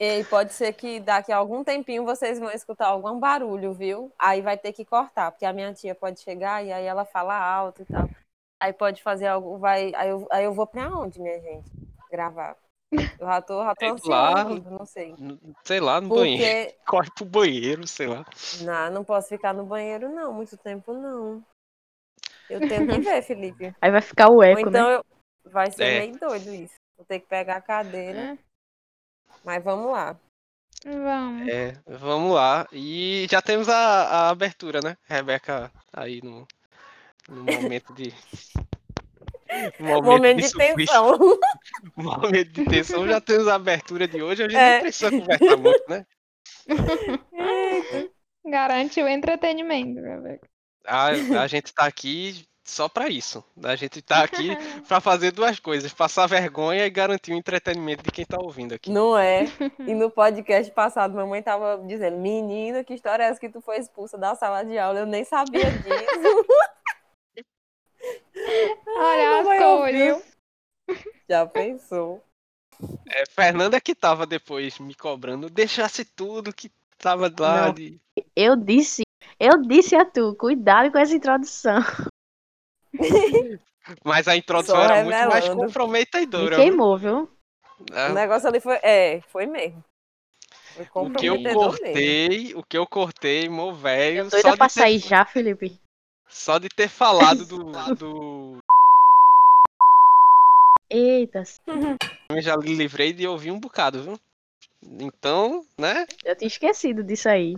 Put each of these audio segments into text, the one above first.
E pode ser que daqui a algum tempinho vocês vão escutar algum barulho, viu? Aí vai ter que cortar, porque a minha tia pode chegar e aí ela fala alto e tal. Aí pode fazer algo, vai. Aí eu, aí eu vou pra onde, minha gente? Gravar. Eu já tô, já tô Sei lá. ansiosa, não sei. Sei lá, no banheiro. Porque. Corre pro banheiro, sei lá. Não, não posso ficar no banheiro, não, muito tempo não. Eu tenho que ver, Felipe. Aí vai ficar o Ou eco, então né? eu. Vai ser É. meio doido isso. Vou ter que pegar a cadeira. Mas vamos lá. Vamos. É, vamos lá. E já temos a, a abertura, né? Rebeca aí no, no momento de. Momento de suplício. tensão. Momento de tensão, já temos a abertura de hoje. A gente É. não precisa conversar muito, né? Garante o entretenimento, Rebeca. A, a gente tá aqui só pra isso. A gente tá aqui pra fazer duas coisas: passar vergonha e garantir o entretenimento de quem tá ouvindo aqui. Não é? E no podcast passado, mamãe tava dizendo: Menina, que história é essa que tu foi expulsa da sala de aula? Eu nem sabia disso. Olha as ouviu. coisas. Já pensou? É, Fernanda que tava depois me cobrando, deixasse tudo que tava lá de. Eu disse, eu disse a tu, cuidado com essa introdução. Mas a introdução Só era muito mais revelando. Me comprometedora. viu? queimou, viu? Ah, O negócio ali foi. É, foi mesmo. Foi O que eu comprometedor cortei, o que eu cortei, meu velho, Doida só, pra de ter- sair já, Felipe. só de ter falado do, do. Eita, Eu já me livrei de ouvir um bocado, viu? Então, né? eu tinha esquecido disso aí.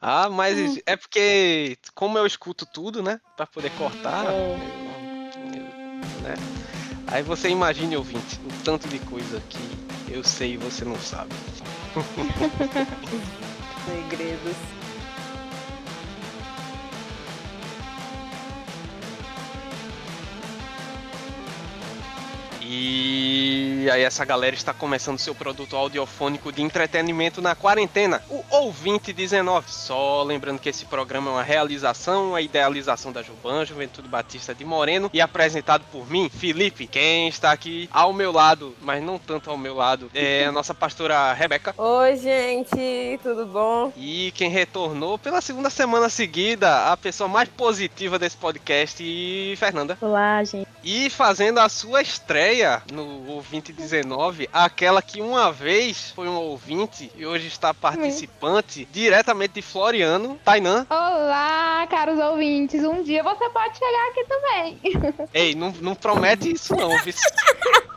Ah, Hum. mas é porque, como eu escuto tudo, né? Pra poder cortar, É. eu- eu- né? Aí você imagine, ouvinte, o tanto de coisa que eu sei e você não sabe. Segredos. E aí essa galera está começando seu produto audiofônico de entretenimento na quarentena, o Ouvinte 19. Só lembrando que esse programa é uma realização, a idealização da Juban, Juventude Batista de Moreno, e apresentado por mim, Felipe. Quem está aqui ao meu lado, mas não tanto ao meu lado, é a nossa pastora Rebeca. Oi, gente, tudo bom? E quem retornou pela segunda semana seguida, a pessoa mais positiva desse podcast, Fernanda. Olá, gente. E fazendo a sua estreia no ouvinte 19, aquela que uma vez foi um ouvinte e hoje está participante diretamente de Floriano, Tainan. Olá, caros ouvintes. Um dia você pode chegar aqui também. Ei, não, não promete isso não, viu?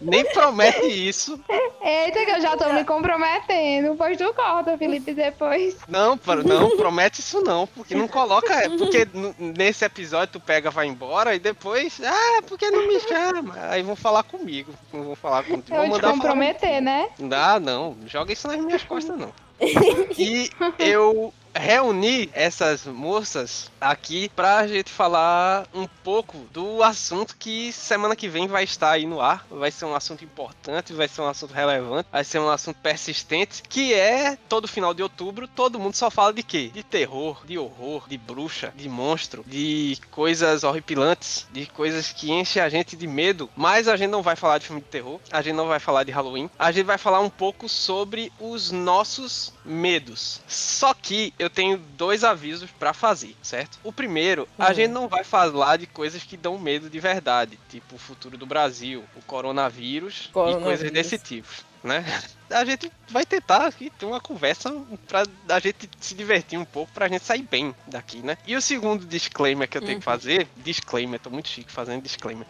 Nem promete isso. Eita, que eu já tô me comprometendo. Pois tu corta, Felipe, depois. Não, não promete isso não, porque não coloca, é, porque nesse episódio tu pega, vai embora e depois, ah, porque não me chama? Aí vão falar comigo, não vão falar contigo, Eu vão te mandar falar comprometer, né? Ah, não, joga isso nas minhas costas, não. E eu reuni essas moças aqui pra gente falar um pouco do assunto que semana que vem vai estar aí no ar. Vai ser um assunto importante, vai ser um assunto relevante, vai ser um assunto persistente, que é todo final de outubro, todo mundo só fala de quê? De terror, de horror, de bruxa, de monstro, de coisas horripilantes, de coisas que enchem a gente de medo. Mas a gente não vai falar de filme de terror, a gente não vai falar de Halloween, a gente vai falar um pouco sobre os nossos medos. Só que eu tenho dois avisos pra fazer, certo? O primeiro, a Hum. gente não vai falar de coisas que dão medo de verdade, tipo o futuro do Brasil, o coronavírus, e coisas Coronavírus. desse tipo, né? A gente vai tentar aqui ter uma conversa pra a gente se divertir um pouco, pra gente sair bem daqui, né? E o segundo disclaimer que eu tenho Uhum. que fazer, disclaimer, tô muito chique fazendo disclaimer,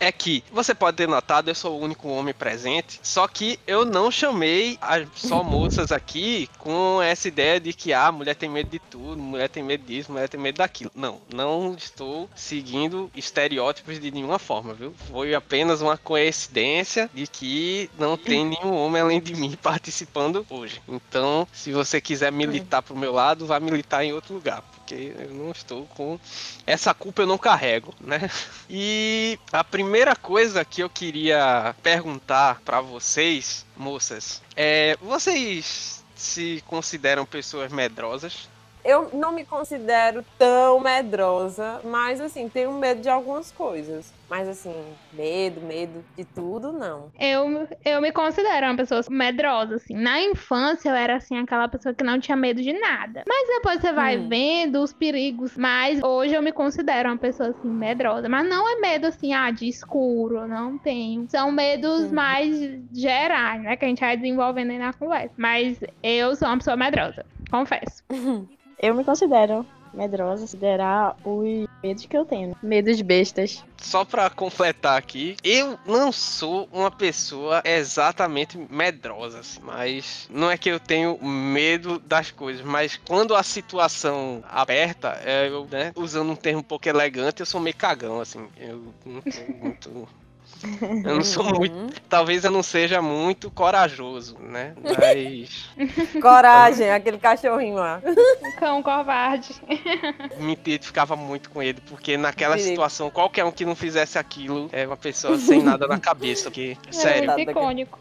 é que você pode ter notado, eu sou o único homem presente, só que eu não chamei as só moças aqui com essa ideia de que ah, mulher tem medo de tudo, mulher tem medo disso, mulher tem medo daquilo. Não, não estou seguindo estereótipos de nenhuma forma, viu? Foi apenas uma coincidência de que não tem nenhum homem além de mim participando hoje. Então, se você quiser militar pro meu lado, vá militar em outro lugar, porque eu não estou com essa culpa eu não carrego, né? E a primeira coisa que eu queria perguntar pra vocês, moças, é: vocês se consideram pessoas medrosas? Eu não me considero tão medrosa, mas assim, tenho medo de algumas coisas. Mas assim, medo, medo de tudo, não. Eu, eu me considero uma pessoa medrosa, assim. Na infância, eu era, assim, aquela pessoa que não tinha medo de nada. Mas depois você vai Hum. vendo os perigos. Mas hoje eu me considero uma pessoa, assim, medrosa. Mas não é medo, assim, ah, de escuro. Não tenho. São medos Uhum. mais gerais, né? Que a gente vai desenvolvendo aí na conversa. Mas eu sou uma pessoa medrosa. Confesso. Eu me considero medrosa, considerar os medos que eu tenho. Medos bestas. Só pra completar aqui, eu não sou uma pessoa exatamente medrosa, assim, mas não é que eu tenho medo das coisas, mas quando a situação aperta, é, eu, né, usando um termo um pouco elegante, eu sou meio cagão, assim, eu não sou muito... Eu não sou muito. Uhum. Talvez eu não seja muito corajoso, né? Mas Coragem, aquele cachorrinho lá. Cão covarde. me identificava muito com ele, porque naquela Felipe. situação, qualquer um que não fizesse aquilo é uma pessoa sem nada na cabeça. Porque, sério, Tá, Muito icônico.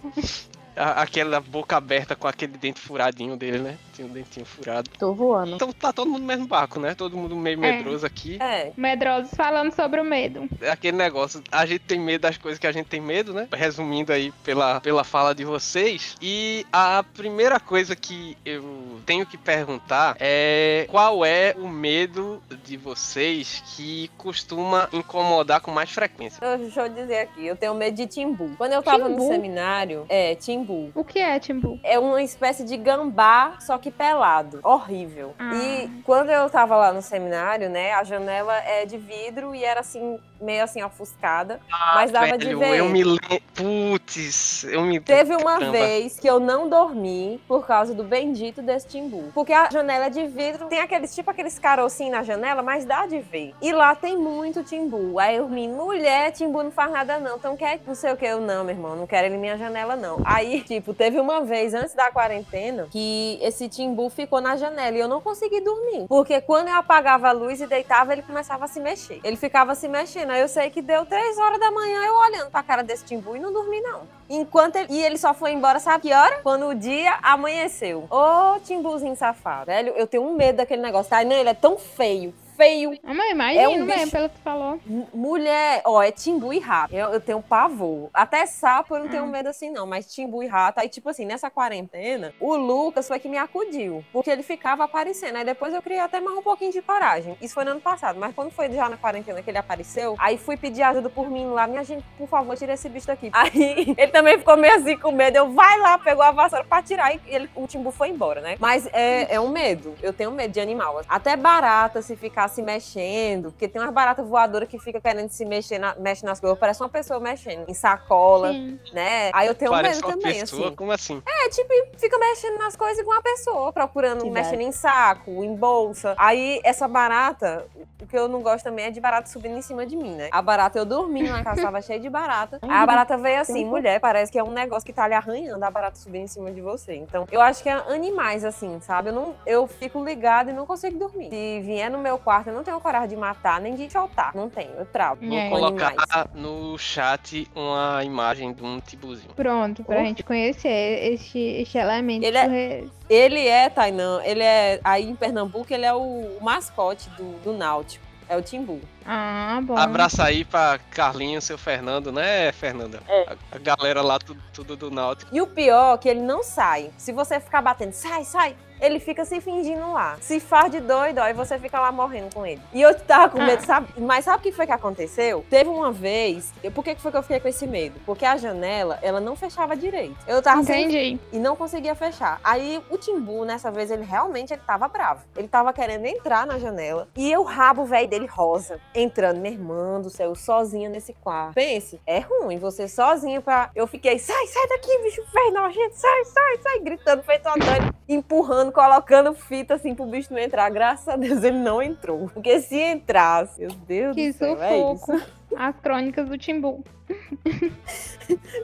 A- aquela boca aberta com aquele dente furadinho dele, né? Tinha um dentinho furado. Tô voando. Então tá todo mundo no mesmo barco, né? Todo mundo meio É. medroso aqui. É. Medrosos falando sobre o medo. É aquele negócio, a gente tem medo das coisas que a gente tem medo, né? Resumindo aí pela, pela fala de vocês. E a primeira coisa que eu tenho que perguntar é qual é o medo de vocês que costuma incomodar com mais frequência? Eu- Deixa eu dizer aqui, eu tenho medo de timbu. Quando eu tava no Timbu? seminário, é, timbu. O que é, Timbu? É uma espécie de gambá, só que pelado. Horrível. Ah. E quando eu tava lá no seminário, né, a janela é de vidro e era assim, meio assim, ofuscada. mas dava de Velho, ver. eu me lembro. Putz, eu me Teve uma Caramba. vez que eu não dormi por causa do bendito desse timbu. Porque a janela é de vidro, tem aqueles, tipo aqueles carocinhos na janela, mas dá de ver. E lá tem muito timbu. Aí eu me, mulher, timbu não faz nada não. Então quer não sei o que, eu não, meu irmão, não quero ele minha janela não. Aí, tipo, teve uma vez antes da quarentena que esse timbu ficou na janela e eu não consegui dormir. Porque quando eu apagava a luz e deitava, ele começava a se mexer. Ele ficava se mexendo. Eu sei que deu três horas da manhã eu olhando pra cara desse timbu e não dormi não. Enquanto ele, e ele só foi embora, sabe que hora? Quando o dia amanheceu. Ô, timbuzinho safado. Velho, eu tenho um medo daquele negócio. Tá? Não, ele é tão feio. Feio. Ah, mas imagina É um mesmo, bicho- pelo que tu falou. Mulher, ó, é timbu e rato. Eu, eu tenho pavor. Até sapo eu não tenho Hum. medo assim, não. Mas timbu e rato. Aí, tipo assim, nessa quarentena, o Lucas foi que me acudiu. Porque ele ficava aparecendo. Aí depois eu criei até mais um pouquinho de coragem. Isso foi no ano passado. Mas quando foi já na quarentena que ele apareceu, aí fui pedir ajuda por mim lá. Minha gente, por favor, tira esse bicho daqui. Aí ele também ficou meio assim com medo. Eu, vai lá, pegou a vassoura pra tirar. E ele, o timbu foi embora, né? Mas é, é um medo. Eu tenho medo de animal. Até barata, se ficar se mexendo. Porque tem umas baratas voadoras que fica querendo se mexer, na, mexe nas coisas. Parece uma pessoa mexendo. Em sacola, Sim. né? Aí eu tenho Parece medo uma também, pessoa, assim. como assim? É, tipo, fica mexendo nas coisas com uma pessoa, procurando, Que mexendo em saco, em bolsa. Aí, essa barata, o que eu não gosto também é de barata subindo em cima de mim, né? A barata, eu dormi na casa, tava cheia de barata. Aí a barata veio assim, mulher, parece que é um negócio que tá lhe arranhando a barata subindo em cima de você. Então, eu acho que é animais, assim, sabe? Eu, não, eu fico ligada e não consigo dormir. Se vier no meu quarto, eu não tenho coragem de matar, nem de soltar. Não tenho, eu travo. Vou colocar animais. no chat uma imagem de um tibuzinho. Pronto, pra Oh. gente conhecer este, este elemento. Ele é- Ele é, Tainan, ele é. Aí em Pernambuco, ele é o mascote do, do Náutico. É o Timbu. Ah, bom. Abraço aí pra Carlinhos, seu Fernando, né, Fernanda? É. A, a galera lá, tudo, tudo do Náutico. E o pior é que ele não sai. Se você ficar batendo, sai, sai, ele fica se fingindo lá. Se faz de doido, aí você fica lá morrendo com ele. E eu tava com medo, Ah. sabe? Mas sabe o que foi que aconteceu? Teve uma vez. eu- Por que foi que eu fiquei com esse medo? Porque a janela, ela não fechava direito. Eu tava sem Entendi. e não conseguia fechar. Aí o Timbu, nessa vez, ele realmente ele tava bravo. Ele tava querendo entrar na janela. E eu, rabo velho dele rosa, entrando, minha irmã do céu, sozinha nesse quarto. Pense, é ruim você sozinha pra. Eu fiquei, sai, sai daqui, bicho feio, nojento, sai, sai, sai, gritando, feito uma doida, empurrando, colocando fita assim pro bicho não entrar. Graças a Deus ele não entrou. Porque se entrasse, meu Deus Que do céu, é isso. sufoco. As crônicas do Timbu.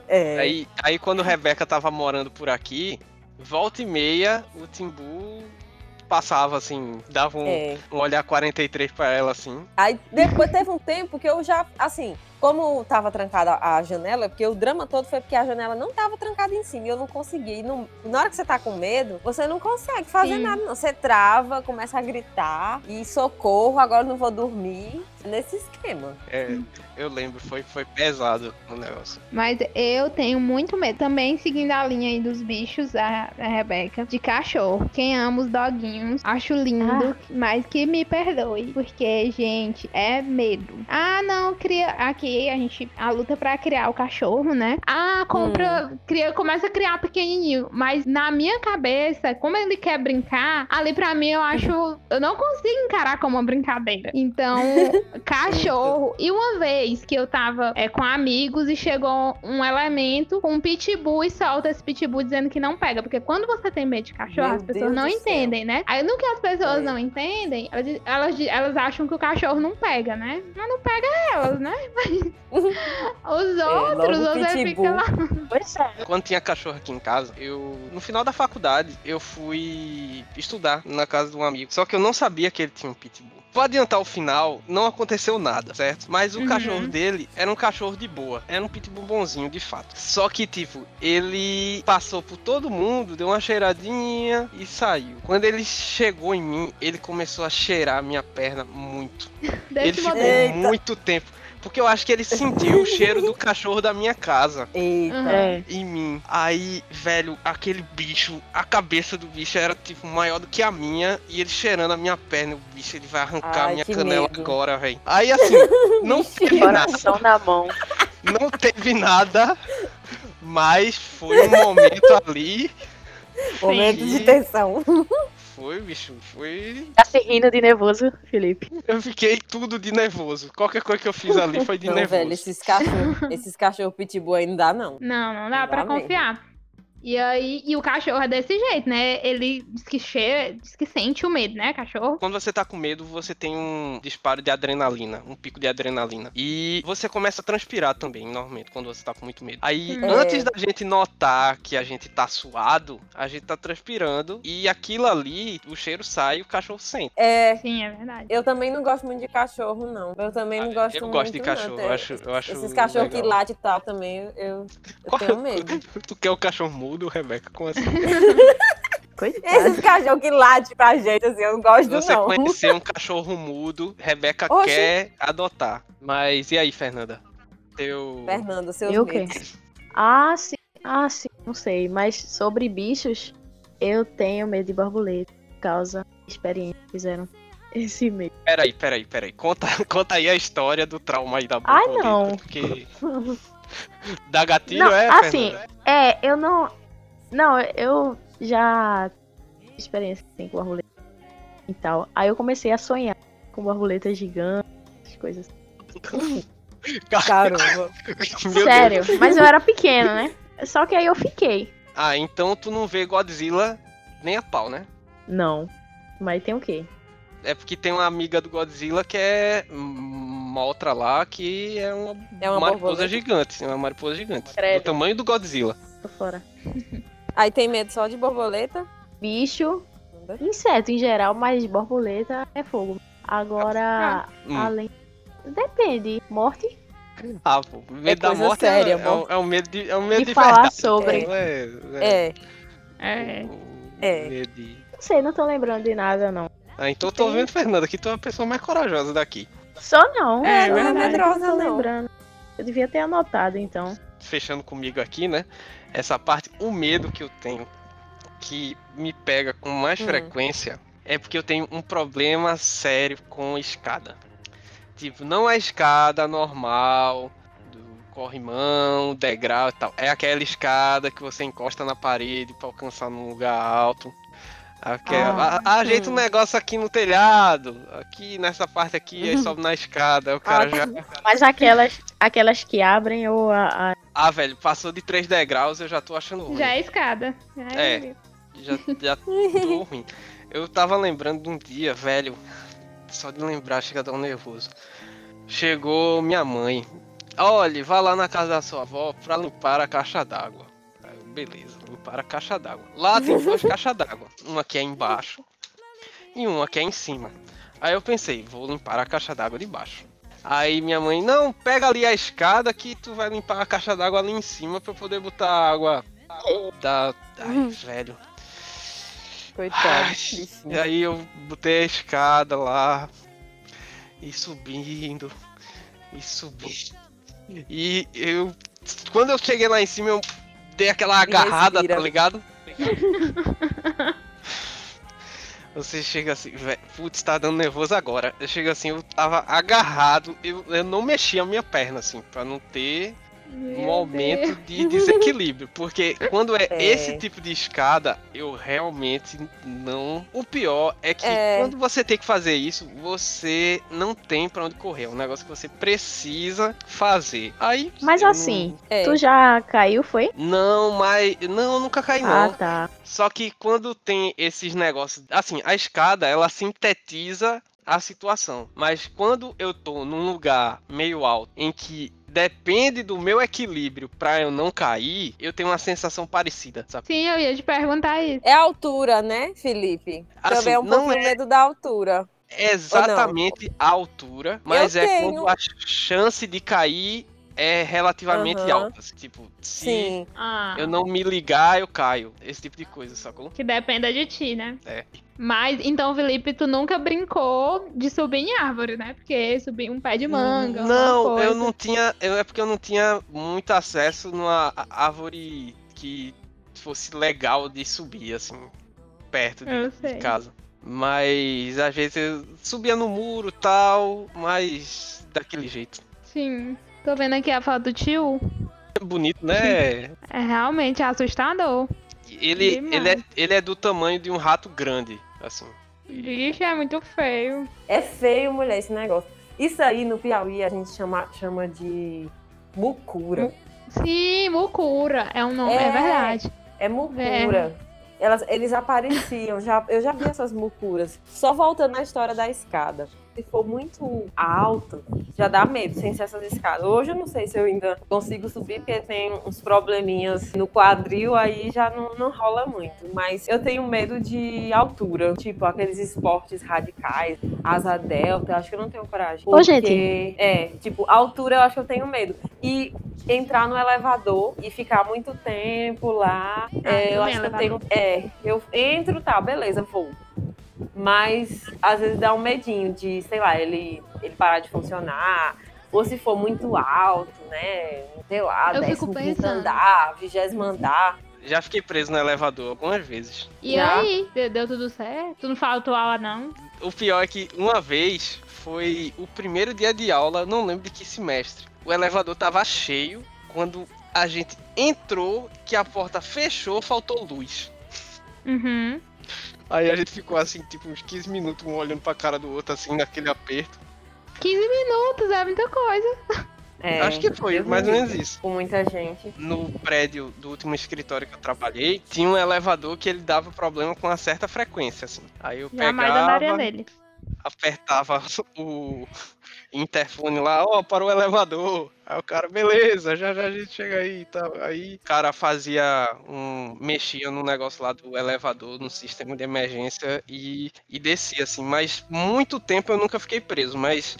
É. Aí, aí quando Rebeca tava morando por aqui, volta e meia, o Timbu passava assim, dava um, é. um olhar 43 pra ela assim. Aí depois teve um tempo que eu já, assim, como tava trancada a janela, porque o drama todo foi porque a janela não tava trancada em cima e eu não consegui. E não- na hora que você tá com medo, você não consegue fazer Sim. nada, não. Você trava, começa a gritar e socorro, agora não vou dormir. Nesse esquema. É, eu lembro, foi, foi pesado o negócio. Mas eu tenho muito medo. Também seguindo a linha aí dos bichos, a, a Rebeca, de cachorro. Quem ama os doguinhos, acho lindo, mas que me perdoe. Porque, gente, é medo. Ah, não, cria. Aqui a gente. A luta pra criar o cachorro, né? Ah, compra. Cria, começa a criar pequenininho. Mas na minha cabeça, como ele quer brincar, ali pra mim eu acho. Eu não consigo encarar como uma brincadeira. Então, cachorro. E uma vez que eu tava é, com amigos e chegou um elemento com um pitbull e solta esse pitbull dizendo que não pega. Porque quando você tem medo de cachorro, Meu as pessoas Deus não do céu. entendem, né? Aí no que as pessoas É. não entendem, elas, elas, elas acham que o cachorro não pega, né? Mas não pega elas, né? Os outros, logo você pitbull. fica lá. Pois é. Quando tinha cachorro aqui em casa, eu. No final da faculdade, eu fui estudar na casa de um amigo. Só que eu não sabia que ele tinha um pitbull. Vou adiantar o final, não aconteceu nada, certo? Mas o Uhum. cachorro dele era um cachorro de boa. Era um pitbull bonzinho, de fato. Só que, tipo, ele passou por todo mundo, deu uma cheiradinha e saiu. Quando ele chegou em mim, ele começou a cheirar a minha perna muito. Ele Desse ficou. Eita. muito tempo. Porque eu acho que ele sentiu o cheiro do cachorro da minha casa Eita. Uhum. É. em mim. Aí, velho, aquele bicho, a cabeça do bicho era tipo maior do que a minha e ele cheirando a minha perna, o bicho ele vai arrancar a Ai, minha que canela medo. agora, velho. Aí assim, não teve nada, Coração na mão. não teve nada, mas foi um momento ali, Momento de tensão. Foi, bicho, foi, Tá se rindo de nervoso, Felipe. eu fiquei tudo de nervoso. Qualquer coisa que eu fiz ali foi de Não, nervoso. velho, esses cachorros, esses cachorro pitbull aí não dá, não. Não, não dá Não pra dá mesmo. E aí, e o cachorro é desse jeito, né? Ele diz que cheira, diz que sente o medo, né, cachorro? Quando você tá com medo, você tem um disparo de adrenalina, um pico de adrenalina. E você começa a transpirar também, normalmente, quando você tá com muito medo. Aí, Hum. antes É. da gente notar que a gente tá suado, a gente tá transpirando. E aquilo ali, o cheiro sai e o cachorro sente. É, Sim, é verdade. eu também não gosto muito de cachorro, não. Eu também não Ah, gosto eu muito. gosto de não. cachorro, Até eu acho- eu acho Esses cachorros que latem e tal também, eu, eu, eu Qual- tenho medo. Tu quer o cachorro mudo, Rebeca? Como assim? Coitado. Esses cachorros que latem pra gente, assim, eu não gosto, você não. conhecer um cachorro mudo, Rebeca quer adotar. Mas e aí, Fernanda? Teu. Fernando, seus Eu medos. Ah, sim. Ah, sim. Não sei. Mas sobre bichos, eu tenho medo de borboleta. Por causa da experiência que fizeram esse medo. Peraí, peraí, peraí. Conta, conta aí a história do trauma aí da Ai, borboleta, não. Porque. Da gatilho Não, é, assim, Fernanda? É, eu não. Não, eu já tive experiência assim, com borboleta e tal. Aí eu comecei a sonhar com borboletas gigantes, coisas assim. Caramba. Sério, Deus. mas eu era pequena, né? Só que aí eu fiquei. Ah, então tu não vê Godzilla nem a pau, né? Não. Mas tem o quê? É porque tem uma amiga do Godzilla que é uma outra lá que é uma, É uma mariposa borboleta. gigante. É uma mariposa gigante. Credo. Do tamanho do Godzilla. Tô fora. Aí tem medo só de borboleta? Bicho, inseto em geral, mas borboleta é fogo. Agora, Hum. além. Depende. Morte? Ah, pô, medo da coisa morte séria, é, é, um, é um medo de, é um medo De de, falar verdade. sobre. Não é, É. É. o É. medo de- Não sei, não tô lembrando de nada, não. Ah, então eu tô vendo, Fernanda, que tu é a pessoa mais corajosa daqui. Só não. É, só verdade. não tô Não. lembrando. Eu devia ter anotado, então. Fechando comigo aqui, né? Essa parte, o medo que eu tenho, que me pega com mais Hum. frequência, é porque eu tenho um problema sério com escada. Tipo, não a escada normal, do corrimão, degrau e tal. É aquela escada que você encosta na parede pra alcançar num lugar alto. Aquela, Ah, a- ajeita um negócio aqui no telhado, aqui nessa parte aqui, aí sobe na escada, o cara Ah, já. Mas aquelas, aquelas que abrem ou a. a- Ah, velho, passou de 3 degraus, eu já tô achando ruim. Já é escada. Já É. Já, já tô ruim. Eu tava lembrando de um dia, velho. Só de lembrar chega a dar um nervoso. Chegou minha mãe. Olha, vá lá na casa da sua avó pra limpar a caixa d'água. Beleza, limpar a caixa d'água. Lá tem duas caixas d'água. Uma que é embaixo e uma que é em cima. Aí eu pensei, vou limpar a caixa d'água de baixo. Aí minha mãe, não, pega ali a escada que tu vai limpar a caixa d'água ali em cima pra eu poder botar água da. Ai, velho. Coitado. Ai, e aí eu botei a escada lá. E subindo. E subindo. E eu. Quando eu cheguei lá em cima, eu dei aquela agarrada, respira. tá ligado? Você chega assim, velho, putz, tá dando nervoso agora. Eu chego assim, eu tava agarrado, eu, eu não mexia a minha perna, assim, pra não ter um momento de desequilíbrio. Porque quando é, É. esse tipo de escada, eu realmente não. O pior é que É. quando você tem que fazer isso, você não tem pra onde correr. É um negócio que você precisa fazer. Aí. Mas assim, É. tu já caiu, foi? Não, não, mas. Não, eu nunca caí, Ah, não. tá. Só que quando tem esses negócios. Assim, a escada, ela sintetiza a situação. Mas quando eu tô num lugar meio alto em que depende do meu equilíbrio pra eu não cair, eu tenho uma sensação parecida, sabe? Sim, eu ia te perguntar isso. É a altura, né, Felipe? Assim, Também é um não pouquinho é- medo da altura. Exatamente a altura, mas é tenho. quando a chance de cair é relativamente Aham. alta. assim, Tipo, se Sim. Ah, eu não me ligar, eu caio. Esse tipo de coisa, sacou? que dependa de ti, né? É. Mas, então, Felipe, tu nunca brincou de subir em árvore, né? Porque subir um pé de manga. Não, coisa. eu não tinha. eu- é porque eu não tinha muito acesso numa árvore que fosse legal de subir, assim, perto de, de casa. Mas às vezes eu subia no muro e tal, mas daquele jeito. Sim. Tô vendo aqui a foto do tio. Bonito, né? É realmente assustador. ele, Demais. ele, é, ele é do tamanho de um rato grande, assim. Vixe, é muito feio. É feio, mulher, esse negócio. Isso aí no Piauí a gente chama, chama de mucura. Sim, mucura. É um nome, é, É. verdade. É mucura. Elas, eles apareciam, já, eu já vi essas mucuras. Só voltando na história da escada. Se for muito alto, já dá medo, sem ser essas escadas. Hoje eu não sei se eu ainda consigo subir, porque tem uns probleminhas no quadril, aí já não, não rola muito. Mas eu tenho medo de altura, tipo aqueles esportes radicais, asa delta, eu acho que eu não tenho coragem. Ô, gente. Porque, É, tipo, altura eu acho que eu tenho medo. E entrar no elevador e ficar muito tempo lá, Ah, é, eu acho que eu tenho. É, eu entro, tá, beleza, vou. Mas às vezes dá um medinho de, sei lá, ele, ele parar de funcionar. Ou se for muito alto, né? Sei lá, Eu fico décimo quinto pensando. andar, vigésimo andar. Já fiquei preso no elevador algumas vezes. E Já. aí? Deu, deu tudo certo? Tu não faltou aula, não? O pior é que uma vez foi o primeiro dia de aula, não lembro de que semestre. O elevador tava cheio quando a gente entrou, que a porta fechou, faltou luz. Uhum. Aí a gente ficou assim, tipo, uns 15 minutos, um olhando pra cara do outro, assim, naquele aperto. 15 minutos é muita coisa. É, Acho que foi, Deus mais ou menos isso. Com muita gente. No prédio do último escritório que eu trabalhei, tinha um elevador que ele dava problema com uma certa frequência, assim. Aí eu Jamais andaria pegava, nele. Apertava o interfone lá, ó, para o elevador. Aí o cara, beleza, já já a gente chega aí e tal. Aí o cara fazia um. mexia no negócio lá do elevador, no sistema de emergência e, e descia, assim. Mas muito tempo eu nunca fiquei preso, mas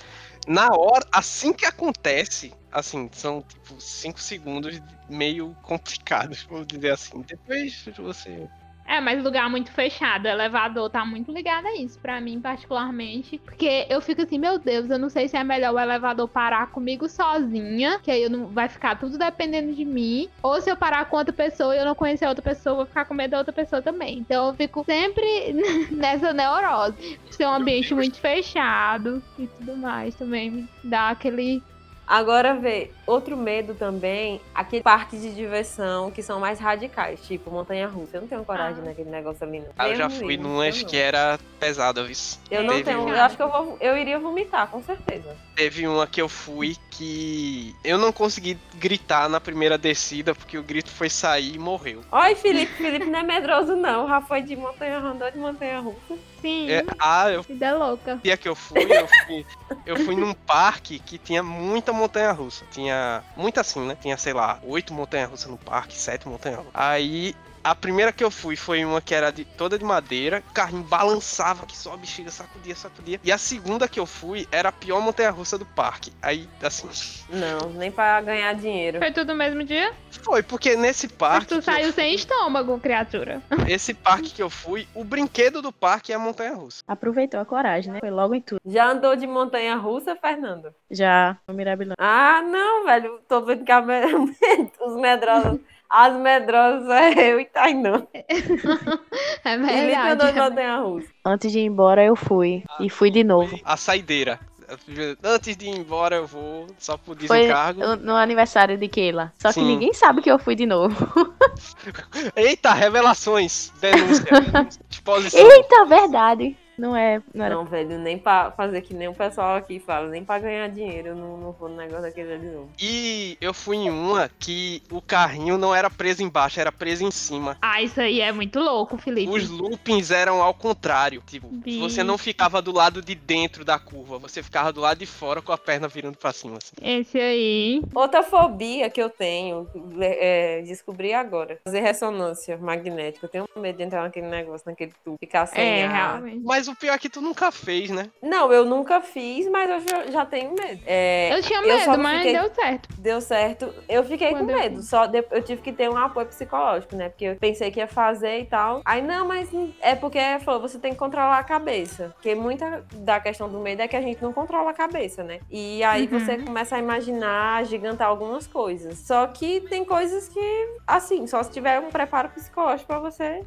na hora, assim que acontece, assim, são tipo 5 segundos meio complicados, vamos dizer assim. Depois você. É, mas lugar muito fechado, elevador tá muito ligado a isso, pra mim particularmente. Porque eu fico assim, meu Deus, eu não sei se é melhor o elevador parar comigo sozinha, que aí eu não, vai ficar tudo dependendo de mim. Ou se eu parar com outra pessoa e eu não conhecer outra pessoa, eu vou ficar com medo da outra pessoa também. Então eu fico sempre nessa neurose. Ser um ambiente muito fechado e tudo mais também me dá aquele. Agora vê, outro medo também, aquele parque de diversão que são mais radicais, tipo montanha russa. Eu não tenho coragem Ah. naquele negócio ali, não. Ah, eu já fui eu que era pesada, viu? Eu não Teve tenho. um- Eu acho que eu vou. Eu iria vomitar, com certeza. Teve uma que eu fui que eu não consegui gritar na primeira descida porque o grito foi sair e morreu. Olha, Felipe, Felipe não é medroso, não. Já foi de montanha andou de montanha russa. Sim, É, ah, eu vida louca. dia que eu fui, eu fui, eu fui num parque que tinha muita montanha russa. Tinha muita assim, né? Tinha, sei lá, oito montanhas russas no parque, sete montanhas russas. Aí A primeira que eu fui foi uma que era de, toda de madeira, o carrinho balançava, que só a bexiga sacudia, sacudia. E a segunda que eu fui era a pior montanha-russa do parque. Aí, assim. Não, nem pra ganhar dinheiro. Foi tudo no mesmo dia? Foi, porque nesse Mas parque. tu que saiu sem fui- estômago, criatura. Esse parque que eu fui, o brinquedo do parque é a montanha-russa. Aproveitou a coragem, né? Foi logo em tudo. Já andou de montanha russa, Fernando? Já no Mirabilândia. Ah, não, velho. Tô vendo que a os medrosos. As medrosas é eu e Tainã. É verdade. montanha russa. Antes de ir embora, eu fui. E fui de novo. A saideira. Antes de ir embora, eu vou, só por Foi desencargo. no- no aniversário de Keila. Só que Sim. ninguém sabe que eu fui de novo. Eita, revelações! Denúncia. Exposição. Eita, verdade. Não é. Não era. Não, velho, nem pra fazer que nem o pessoal aqui fala, nem pra ganhar dinheiro, eu não, não vou no negócio daquele ali, não. E eu fui em uma que o carrinho não era preso embaixo, era preso em cima. Ah, isso aí é muito louco, Felipe. Os loopings eram ao contrário. Tipo, Bicho. você não ficava do lado de dentro da curva, você ficava do lado de fora com a perna virando pra cima. Assim. Esse aí. Outra fobia que eu tenho, é, descobri agora, fazer ressonância magnética. Eu tenho medo de entrar naquele negócio, naquele tubo, ficar sem É, ar. realmente. Mas o pior é que tu nunca fez, né? Não, eu nunca fiz, mas eu já, já tenho medo. É, Eu tinha eu medo, mas fiquei- deu certo. Deu certo. Eu fiquei Quando com eu medo. Só de- eu tive que ter um apoio psicológico, né? Porque eu pensei que ia fazer e tal. Aí, não, mas é porque falou, você tem que controlar a cabeça. Porque muita da questão do medo é que a gente não controla a cabeça, né? E aí Uhum. você começa a imaginar, gigantar algumas coisas. Só que tem coisas que, assim, só se tiver um preparo psicológico pra você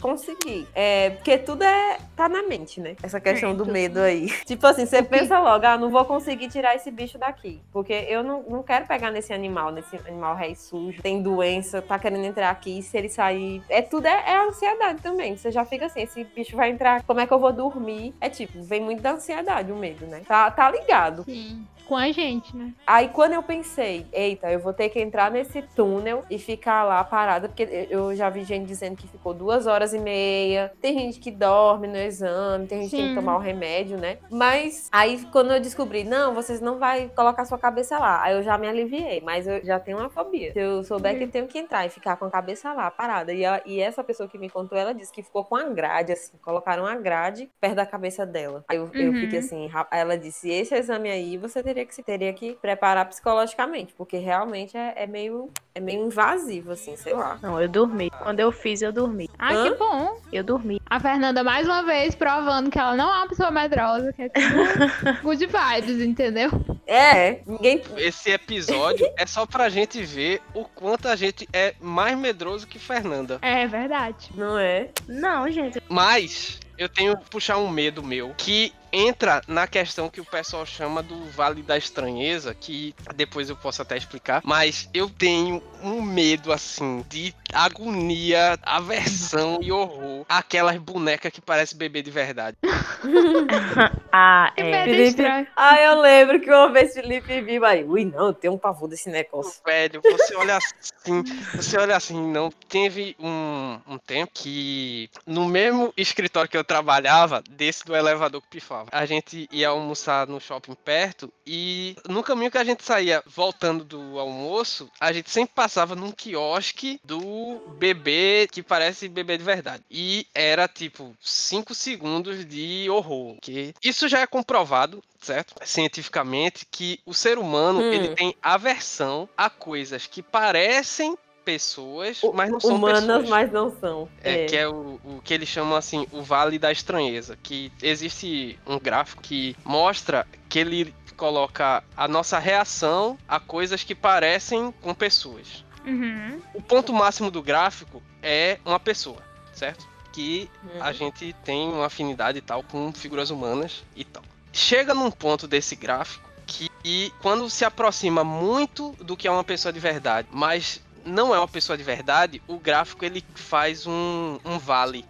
conseguir. É, porque tudo é tá na mente, né? Essa questão do medo aí. Tipo assim, você pensa logo, ah, não vou conseguir tirar esse bicho daqui. Porque eu não, não quero pegar nesse animal, nesse animal rei sujo, tem doença, tá querendo entrar aqui, se ele sair. É tudo é, é ansiedade também. Você já fica assim, esse bicho vai entrar, como é que eu vou dormir? É tipo, vem muito da ansiedade o medo, né? Tá, tá ligado. Sim. Com a gente, né? Aí quando eu pensei, eita, eu vou ter que entrar nesse túnel e ficar lá parada, porque eu já vi gente dizendo que ficou duas horas e meia. Tem gente que dorme no exame, tem gente que tem que Sim. tomar o remédio, né? Mas aí quando eu descobri, não, vocês não vai colocar sua cabeça lá. Aí eu já me aliviei, mas eu já tenho uma fobia. Se eu souber que eu tenho que entrar e ficar com a cabeça lá, parada. E, ela- e essa pessoa que me contou, ela disse que ficou com a grade, assim, colocaram uma grade perto da cabeça dela. Aí eu, eu Uhum. fiquei assim, ra- aí ela disse, esse exame aí você teria que se teria que preparar psicologicamente, porque realmente é, é meio é meio invasivo, assim, sei lá. Não, eu dormi. Quando eu fiz, eu dormi. Ah, Hã? que bom. Eu dormi. A Fernanda, mais uma vez, provando que ela não é uma pessoa medrosa, que é tudo good vibes, entendeu? É, ninguém. Esse episódio é só pra gente ver o quanto a gente é mais medroso que Fernanda. É verdade. Não é? Não, gente. Mas eu tenho que puxar um medo meu que entra na questão que o pessoal chama do Vale da Estranheza, que depois eu posso até explicar, mas eu tenho um medo assim de agonia, aversão e horror aquelas bonecas que parecem bebê de verdade. Ah, é. Felipe-. Ah, eu lembro que uma vez Felipe viu aí. Ui, não, eu tenho um pavor desse negócio. Velho, você olha assim, você olha assim, não. Teve um, um tempo que no mesmo escritório que eu trabalhava, desse do elevador que pifava, a gente ia almoçar no shopping perto e no caminho que a gente saía voltando do almoço, a gente sempre passava num quiosque do bebê que parece bebê de verdade. E era tipo 5 segundos de horror. Que isso já é comprovado, certo? Cientificamente, que o ser humano Hum. ele tem aversão a coisas que parecem pessoas, mas não são Humanas, pessoas. mas não são. É, que é o, o que eles chamam assim, o Vale da Estranheza. Que existe um gráfico que mostra que ele coloca a nossa reação a coisas que parecem com pessoas. Uhum. O ponto máximo do gráfico é uma pessoa, certo? Que Hum. a gente tem uma afinidade e tal com figuras humanas e tal. Chega num ponto desse gráfico que e quando se aproxima muito do que é uma pessoa de verdade, mas não é uma pessoa de verdade, o gráfico ele faz um, um vale,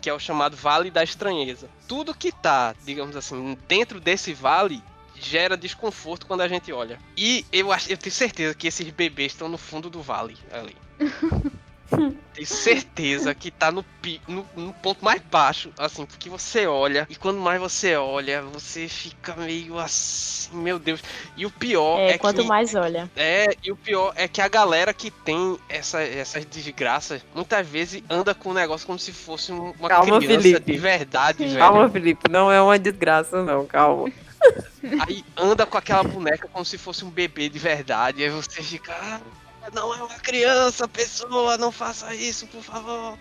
que é o chamado Vale da Estranheza. Tudo que tá, digamos assim, dentro desse vale gera desconforto quando a gente olha. E eu acho, eu tenho certeza que esses bebês estão no fundo do vale ali. Tenho certeza que tá no, no, no ponto mais baixo, assim, porque você olha, e quando mais você olha, você fica meio assim, meu Deus. E o pior é, É, quanto que. mais olha. É, e o pior é que a galera que tem essa, essas desgraças, muitas vezes anda com o negócio como se fosse um- uma Calma, criança Felipe. de verdade, velho. Calma, Felipe, não é uma desgraça, não, calma. Aí anda com aquela boneca como se fosse um bebê de verdade. Aí você fica. "Ah, não é uma criança, pessoa, não faça isso, por favor.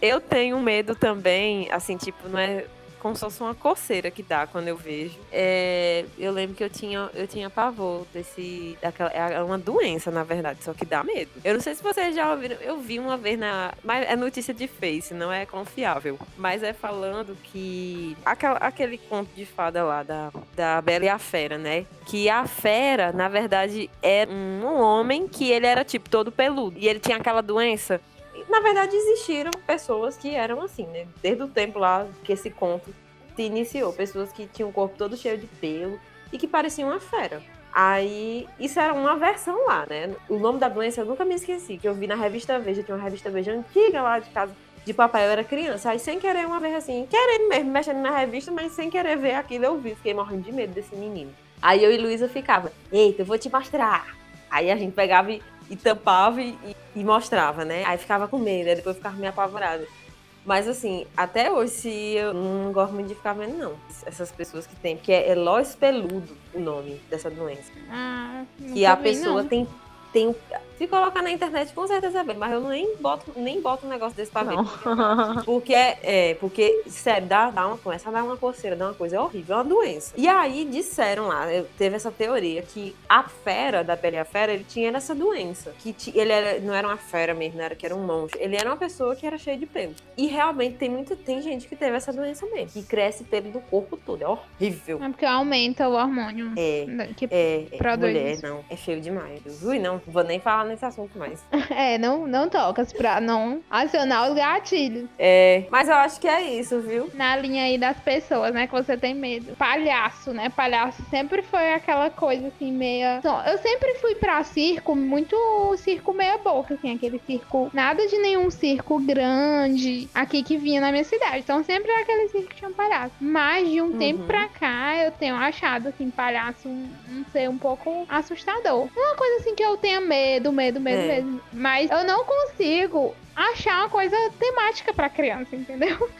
Eu tenho medo também, assim, tipo, não é como se fosse uma coceira que dá quando eu vejo. É, eu lembro que eu tinha, eu tinha pavor desse. Daquela, é uma doença, na verdade, só que dá medo. Eu não sei se vocês já ouviram. Eu vi uma vez na. Mas é notícia de Face, não é confiável. Mas é falando que. Aquela, aquele conto de fada lá da, da Bela e a Fera, né? Que a fera, na verdade, era um homem que ele era, tipo, todo peludo. E ele tinha aquela doença na verdade, existiram pessoas que eram assim, né? Desde o tempo lá que esse conto se iniciou. Pessoas que tinham o corpo todo cheio de pelo e que pareciam uma fera. Aí, isso era uma versão lá, né? O nome da doença eu nunca me esqueci, que eu vi na revista Veja, tinha uma revista Veja antiga lá de casa de papai, eu era criança. Aí, sem querer, uma vez assim, querendo mesmo, mexendo na revista, mas sem querer ver aquilo, eu vi. Fiquei morrendo de medo desse menino. Aí eu e Luísa ficava, eita, eu vou te mostrar. Aí a gente pegava e, e tampava e, e- mostrava, né? Aí ficava com medo, aí depois ficava meio apavorada. Mas assim, até hoje, se eu não gosto muito de ficar vendo, não. Essas pessoas que tem, porque é Elois Peludo o nome dessa doença. Ah, Que a pessoa não. tem. tem se colocar na internet, com certeza vê, mas eu nem boto, nem boto um negócio desse pra ver. Porque, é, porque, sério, dá, dá uma, começa a dar uma coceira, dá uma coisa é horrível, é uma doença. E aí disseram lá, teve essa teoria, que a fera, da Bela e a Fera, ele tinha essa doença. Que ele era, não era uma fera mesmo, não era que era um monstro. Ele era uma pessoa que era cheia de pelo. E realmente tem muita, tem gente que teve essa doença mesmo. Que cresce pelo do corpo todo, é horrível. É porque aumenta o hormônio. É. Que É, é Produz mulher, não. É feio demais. Ui, não, vou nem falar nesse assunto mais. É, não, não tocas pra não acionar os gatilhos. É, mas eu acho que é isso, viu? Na linha aí das pessoas, né, que você tem medo. Palhaço, né? Palhaço sempre foi aquela coisa assim, meia. Eu sempre fui pra circo, muito circo meia boca, assim, aquele circo. Nada de nenhum circo grande aqui que vinha na minha cidade. Então sempre era aquele circo que tinha palhaço. Mas de um Uhum. tempo pra cá, eu tenho achado, assim, palhaço um, um ser um pouco assustador. Uma coisa assim que eu tenha medo, medo, medo É. mesmo. Mas eu não consigo achar uma coisa temática pra criança, entendeu?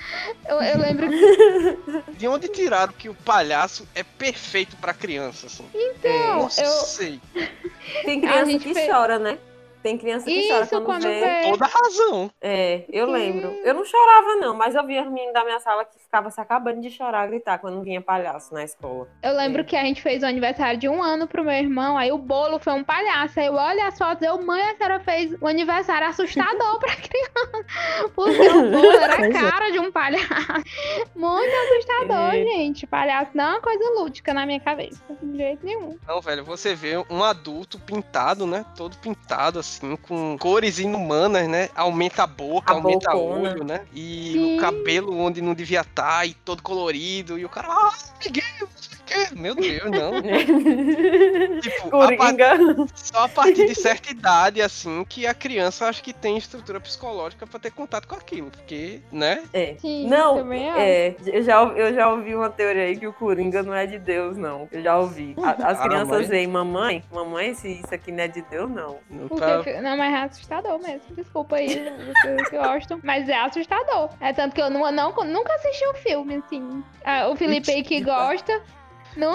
Eu, eu lembro que De onde tiraram que o palhaço é perfeito pra criança, assim? Então, não eu- sei. Tem criança gente que fez- chora, né? Tem criança que chora isso quando, quando vê. vê. Toda razão. É, eu Sim. lembro. Eu não chorava, não, mas eu via as meninas da minha sala que ficavam se acabando de chorar, gritar quando vinha palhaço na escola. Eu lembro É. que a gente fez o aniversário de um ano pro meu irmão, aí o bolo foi um palhaço. Aí eu olho as fotos, eu, mãe, a senhora fez o aniversário assustador pra criança. Porque o bolo era a é. cara de um palhaço. Muito assustador, É. gente. Palhaço não é uma coisa lúdica na minha cabeça. De jeito nenhum. Não, velho, você vê um adulto pintado, né? Todo pintado, assim, com cores inumanas, né? Aumenta a boca, A aumenta o olho, né? E Sim. o cabelo onde não devia estar, e todo colorido, e o cara, ah, o quê. Meu Deus, não. tipo, a par- Coringa. só a partir de certa idade, assim, que a criança acho que tem estrutura psicológica pra ter contato com aquilo, porque, né? É. Sim, Não, também acho. é, eu já, eu já ouvi uma teoria aí que o Coringa não é de Deus, não. Eu já ouvi. A- As Ah, crianças veem, mamãe, mamãe, se isso aqui não é de Deus, não. Pra- fi- não, mas é assustador mesmo. Desculpa aí, vocês que gostam. Mas é assustador. É tanto que eu não, não- nunca assisti o filme, assim. Ah, o Felipe aí que gosta,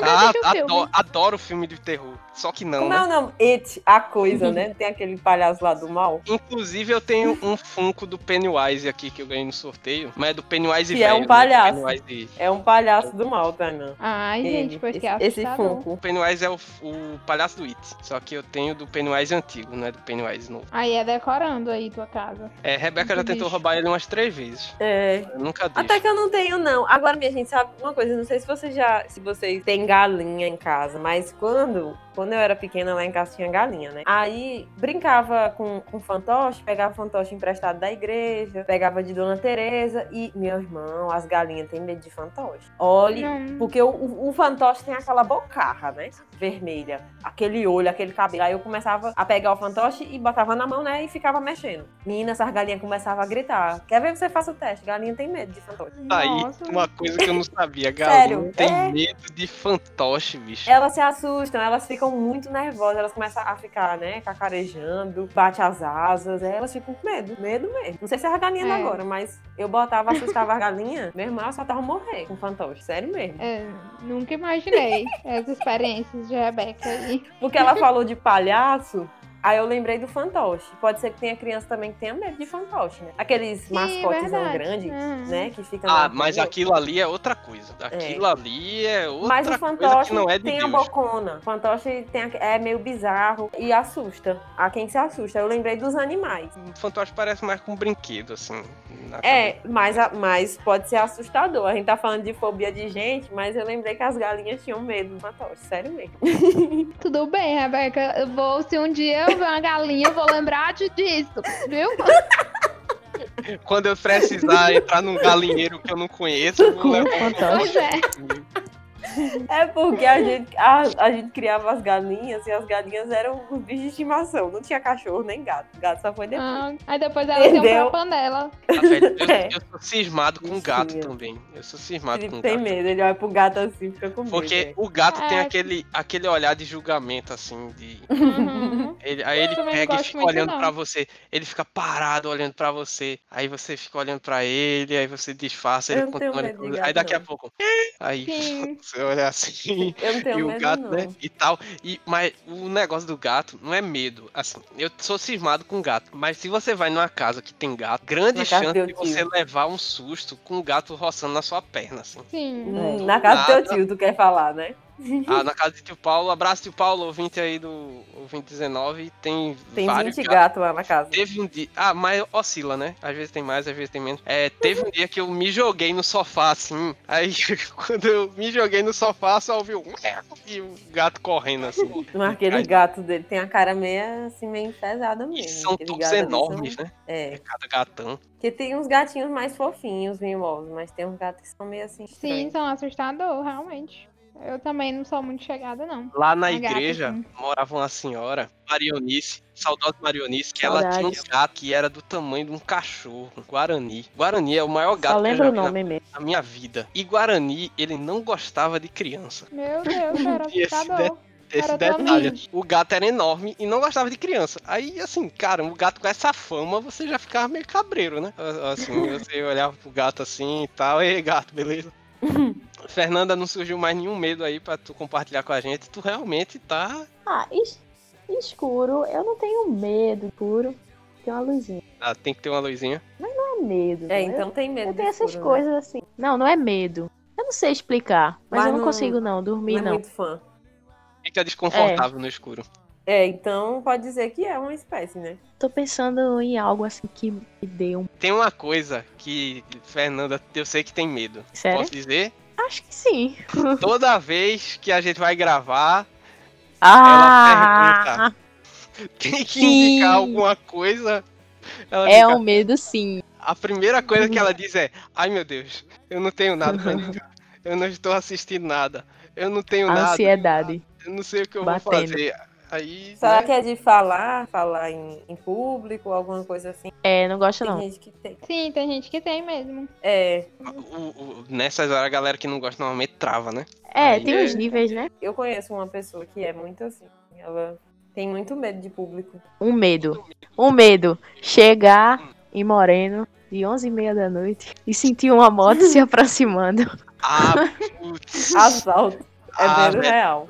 Ah, assistiu o filme. adoro, adoro filme de terror. Só que não, Como né? é o nome? It, a coisa, né? Tem aquele palhaço lá do mal. Inclusive, eu tenho um Funko do Pennywise aqui que eu ganhei no sorteio. Mas é do Pennywise Que velho. é um né? palhaço. Pennywise, É um palhaço do mal, Tainan. Ai, gente, Ele, porque esse, é esse. Funko. o Pennywise é o, o palhaço do It. Só que eu tenho do Pennywise antigo, não é do Pennywise novo. Aí é decorando aí tua casa. É, Rebeca já tentou bicho. roubar ele umas três vezes. É. Eu nunca deixo. Até que eu não tenho, não. Agora, minha gente, sabe uma coisa? Não sei se vocês já. Se vocês têm galinha em casa, mas quando quando eu era pequena lá em casa tinha galinha, né? Aí brincava com, com fantoche, pegava fantoche emprestado da igreja, pegava de Dona Teresa e, meu irmão, as galinhas têm medo de fantoche. Olhe, porque o, o, o fantoche tem aquela bocarra, né? Vermelha, aquele olho, aquele cabelo. Aí eu começava a pegar o fantoche e botava na mão, né? E ficava mexendo. Menina, essas galinhas começavam a gritar. Quer ver que você faça o teste? Galinha tem medo de fantoche. Aí, Nossa. uma coisa que eu não sabia. Galinha Sério, tem é. medo de fantoche, bicho. Elas se assustam, elas ficam muito nervosas, elas começam a ficar, né, cacarejando, bate as asas, aí elas ficam com medo, medo mesmo. Não sei se é a galinha É. agora, mas eu botava, assustava a galinha, meu irmão, só tava morrer com fantoche, sério mesmo. É, nunca imaginei as experiências de Rebeca aí. Porque ela falou de palhaço, aí eu lembrei do fantoche. Pode ser que tenha criança também que tenha medo de fantoche, né? Aqueles Sim, mascotezão verdade. grandes, Uhum. né, que fica Ah, mas aquilo ali é outra coisa. Aquilo ali é outra Mas o coisa fantoche que não é de tem a Deus. bocona. O fantoche tem a- é meio bizarro e assusta. A quem se assusta. Eu lembrei dos animais. O fantoche parece mais com um brinquedo, assim. É, mas, a- mas pode ser assustador. A gente tá falando de fobia de gente, mas eu lembrei que as galinhas tinham medo do fantoche. Sério mesmo. Tudo bem, Rebeca. Eu vou, se um dia eu ver uma galinha, eu vou lembrar de- disso, viu? Quando eu precisar entrar num galinheiro que eu não conheço, eu vou levar um. Pois é. É porque a gente, a, a gente criava as galinhas e as galinhas eram os bichos de estimação. Não tinha cachorro nem gato. Gato só foi depois. Ah, aí depois iam Entendeu? pra panela. Ah, velho, eu, É. eu sou cismado com gato também. Eu sou cismado Felipe com tem gato. medo. Ele olha pro gato assim fica com medo. Porque é. o gato tem É. aquele, aquele olhar de julgamento, assim, de. Uhum. Ele, aí ele pega e fica olhando não. pra você. Ele fica parado olhando pra você. Aí você fica olhando pra ele, aí você disfarça, Eu ele continua. Aí daqui a pouco. Aí Sim. você olha assim. Eu não tenho e o gato, não. né? E tal. E, mas o negócio do gato não é medo. Assim, eu sou cismado com gato. Mas se você vai numa casa que tem gato, grande Na chance de tio. você levar um susto com o gato roçando na sua perna, assim. Sim. Hum, Na casa do teu tio, tu quer falar, né? Ah, na casa de tio Paulo, abraço tio Paulo, ouvinte aí do ouvinte 19, tem, Tem vários 20 gatos. lá na casa. Teve um dia. Ah, mas oscila, né? Às vezes tem mais, às vezes tem menos. É, teve um dia que eu me joguei no sofá, assim. Aí, quando eu me joguei no sofá, só ouvi um. E o gato correndo, assim. Mas aquele gato dele tem a cara meio assim, meio enfesada E mesmo. são Aquele todos enormes, são- né? É. Cada gatão. Porque tem uns gatinhos mais fofinhos, mimosos, mas tem uns gatos que são meio assim Sim, estranhos. são assustador, realmente. Eu também não sou muito chegada, não. Lá na A gata, igreja sim. morava uma senhora, Marionice, saudosa Marionice, que ela tinha um gato que era do tamanho de um cachorro, um Guarani. Guarani é o maior gato Só que eu já o vi na nome mesmo. na minha vida. E Guarani, ele não gostava de criança. Meu Deus, era E esse assustador. Esse Era detalhe. O gato era enorme e não gostava de criança. Aí, assim, cara, o gato com essa fama, você já ficava meio cabreiro, né? Assim, você olhava pro gato assim e tal. Ei, gato, beleza? Fernanda, não surgiu mais nenhum medo aí pra tu compartilhar com a gente. Tu realmente tá. Ah, es- escuro, eu não tenho medo escuro. Tem uma luzinha. ah, tem que ter uma luzinha. Não é medo. É, né? então tem medo Eu tenho essas escuro, né? coisas assim. Não, não é medo. Eu não sei explicar, mas, Mas eu não, não- consigo não dormir Não é não. muito fã. Fica desconfortável no escuro. É, então pode dizer que é uma espécie, né? Tô pensando em algo assim que me dê um. Tem uma coisa que, Fernanda, eu sei que tem medo. Sério? Posso dizer? Acho que sim. Toda vez que a gente vai gravar, Ah! tem que Sim. indicar alguma coisa. Ela É fica- um medo sim. A primeira coisa que ela diz é: Ai meu Deus, eu não tenho nada pra indicar. Eu não estou assistindo nada. Eu não tenho nada. Ansiedade. Eu não sei o que eu Batendo. vou fazer. Aí. Será né, que é de falar, falar em, em público, alguma coisa assim? É, não gosto Tem não. gente que tem. Sim, tem gente que tem mesmo. É, o- o- nessas horas a galera que não gosta normalmente trava, né? É, Aí tem é- uns níveis, né? eu conheço uma pessoa que é muito assim. Ela tem muito medo de público. Um medo. Um medo. Chegar em Moreno de 11 e meia da noite e sentir uma moto se aproximando. Ah, putz. Assalto. É Ah, medo velho. real.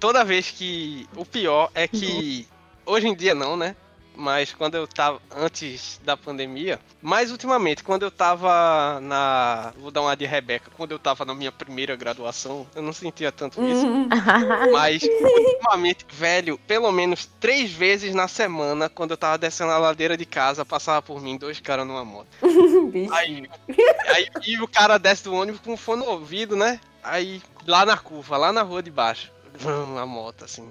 Toda vez que. O pior é que. Hoje em dia não, né? Mas quando eu tava. Antes da pandemia. Mas ultimamente, quando eu tava na. Vou dar uma de Rebeca. Quando eu tava na minha primeira graduação, eu não sentia tanto isso. Uhum. Mas ultimamente, velho, pelo menos três vezes na semana, quando eu tava descendo a ladeira de casa, passava por mim dois caras numa moto. Aí, aí e o cara desce do ônibus com fone no ouvido, né? Aí lá na curva, lá na rua de baixo, vrum, a moto assim.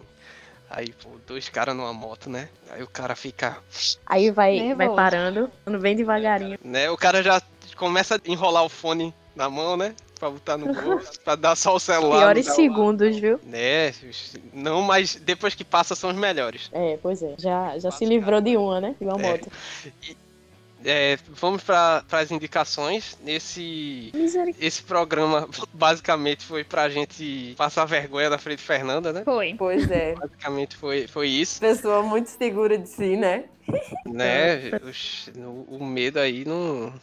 Aí, pô, dois caras numa moto, né? Aí o cara fica. Aí vai, vai parando, andando bem devagarinho. Né? O cara já começa a enrolar o fone na mão, né? Pra botar no bolso, pra dar só o celular. Piores o- segundos, viu? Né? Não, mas depois que passa são os melhores. É, pois é. Já, já se livrou de uma, né? De uma É. moto. É, vamos para as indicações. Nesse Misericórdia. esse programa basicamente foi pra gente passar vergonha da frente de Fernanda, né? Foi. Pois é. Basicamente foi, foi isso, Pessoa muito segura de si, né? né? O, o medo aí não.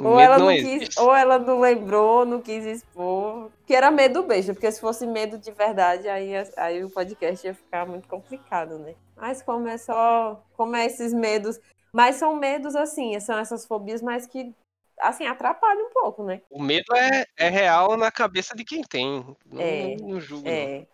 O Ou ela, não não quis, ou ela não lembrou, não quis expor. Que era medo besta, porque se fosse medo de verdade, aí, aí o podcast ia ficar muito complicado, né? Mas como é só. Como é esses medos. Mas são medos assim, são essas fobias, mas que assim, atrapalham um pouco, né? O medo é, é real na cabeça de quem tem. Não, É, não julgo. É.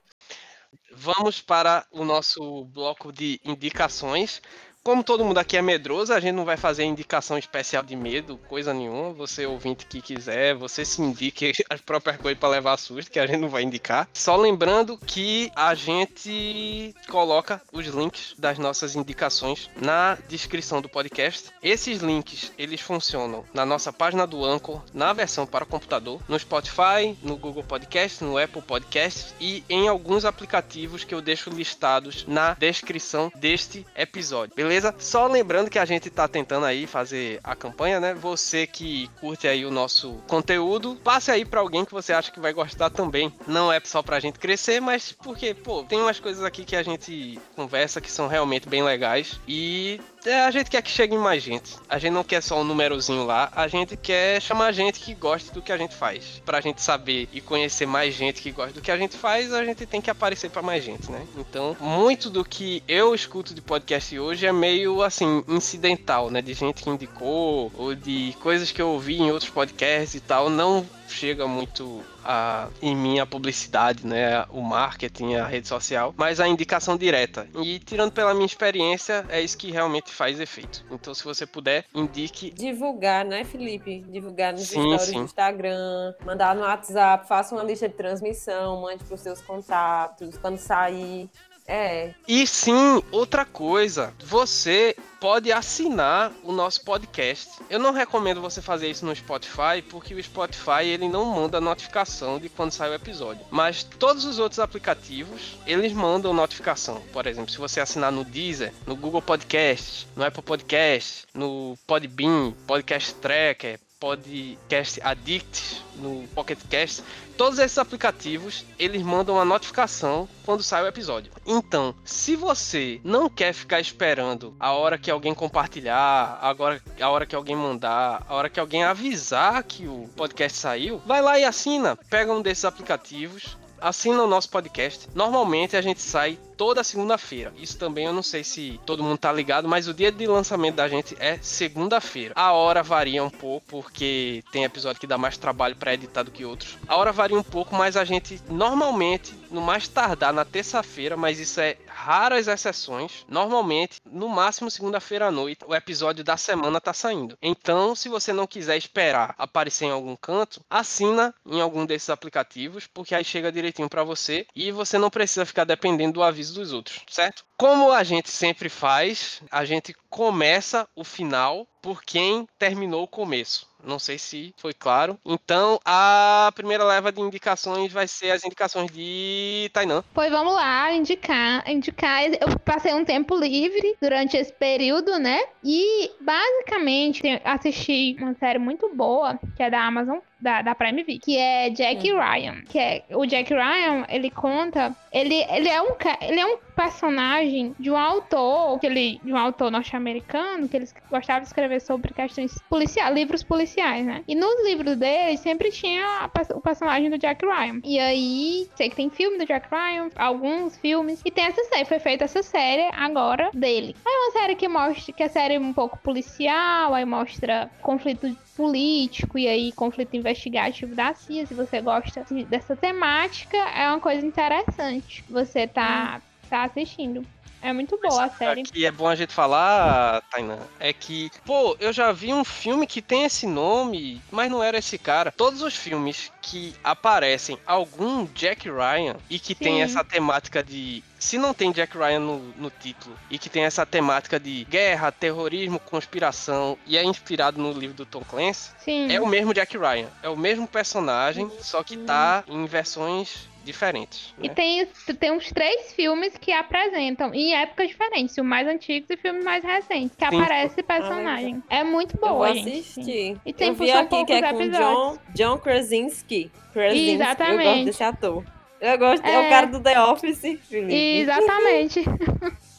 Vamos para o nosso bloco de indicações. Como todo mundo aqui é medroso, a gente não vai fazer indicação especial de medo, coisa nenhuma. Você ouvinte que quiser, você se indique as próprias coisas para levar susto, que a gente não vai indicar. Só lembrando que a gente coloca os links das nossas indicações na descrição do podcast. Esses links, eles funcionam na nossa página do Anchor, na versão para computador, no Spotify, no Google Podcast, no Apple Podcast e em alguns aplicativos que eu deixo listados na descrição deste episódio. Beleza? Só lembrando que a gente tá tentando aí fazer a campanha, né? Você que curte aí o nosso conteúdo, passe aí para alguém que você acha que vai gostar também. Não é só pra gente crescer, mas porque, pô, tem umas coisas aqui que a gente conversa que são realmente bem legais e a gente quer que chegue mais gente. A gente não quer só um númerozinho lá, a gente quer chamar gente que goste do que a gente faz. Pra gente saber e conhecer mais gente que gosta do que a gente faz, a gente tem que aparecer pra mais gente, né? Então, muito do que eu escuto de podcast hoje é meio assim, incidental, né? De gente que indicou, ou de coisas que eu ouvi em outros podcasts e tal, não chega muito a, em mim a publicidade, né? O marketing, a rede social, mas a indicação direta. E tirando pela minha experiência, é isso que realmente faz efeito. Então, se você puder, indique. Divulgar, né, Felipe? Divulgar nos Sim, stories sim. do Instagram, mandar no WhatsApp, faça uma lista de transmissão, mande pros seus contatos, quando sair. É, E sim, outra coisa, você pode assinar o nosso podcast. Eu não recomendo você fazer isso no Spotify, porque o Spotify ele não manda notificação de quando sai o episódio. Mas todos os outros aplicativos, eles mandam notificação. Por exemplo, se você assinar no Deezer, no Google Podcast, no Apple Podcast, no Podbean, Podcast Tracker, Podcast Addict, no Pocket Cast, todos esses aplicativos, eles mandam uma notificação quando sai o episódio. Então, se você não quer ficar esperando a hora que alguém compartilhar, agora a hora que alguém mandar, a hora que alguém avisar que o podcast saiu, vai lá e assina, pega um desses aplicativos, assina o nosso podcast. Normalmente a gente sai toda segunda-feira. Isso também eu não sei se todo mundo tá ligado, mas o dia de lançamento da gente é segunda-feira. A hora varia um pouco, porque tem episódio que dá mais trabalho para editar do que outros. A hora varia um pouco, mas a gente normalmente, no mais tardar na terça-feira, mas isso é raras exceções. Normalmente, no máximo segunda-feira à noite, o episódio da semana tá saindo. Então, se você não quiser esperar aparecer em algum canto, assina em algum desses aplicativos, porque aí chega direitinho para você e você não precisa ficar dependendo do aviso dos outros, certo? Como a gente sempre faz, a gente começa o final por quem terminou o começo. Não sei se foi claro. Então, a primeira leva de indicações vai ser as indicações de Tainan. Pois vamos lá, indicar, indicar. Eu passei um tempo livre durante esse período, né? E basicamente assisti uma série muito boa, que é da Amazon, da, da Prime Video, que é Jack Ryan. Que é o Jack Ryan, ele conta. Ele, ele, é um, ele é um personagem de um autor, que ele, de um autor norte-americano, que ele gostava de escrever sobre questões policiais, livros policiais, né? E nos livros dele sempre tinha a o personagem do Jack Ryan. E aí, sei que tem filme do Jack Ryan, alguns filmes. E tem essa série, foi feita essa série agora dele. Aí é uma série que mostra, que é série um pouco policial, aí mostra conflito político e aí conflito investigativo da CIA. Se você gosta dessa temática, é uma coisa interessante. Você tá, tá assistindo. É muito boa a série. que é bom a gente falar, Tainan, é que, pô, eu já vi um filme que tem esse nome, mas não era esse cara. Todos os filmes que aparecem algum Jack Ryan e que tem Sim. essa temática de. Se não tem Jack Ryan no, no título e que tem essa temática de guerra, terrorismo, conspiração e é inspirado no livro do Tom Clancy, Sim. é o mesmo Jack Ryan. É o mesmo personagem, só que tá em versões diferentes. E né? tem, tem uns três filmes que apresentam em épocas diferentes, o mais antigos e filmes mais recentes, que Sim. aparece personagem. É muito Eu boa, gente. assistir. E tem eu vi aqui que é poucos com episódios. John, John Krasinski. Krasinski. Eu Exatamente. gosto desse ator. Eu gosto, é, o É. cara do The Office, Felipe. Exatamente.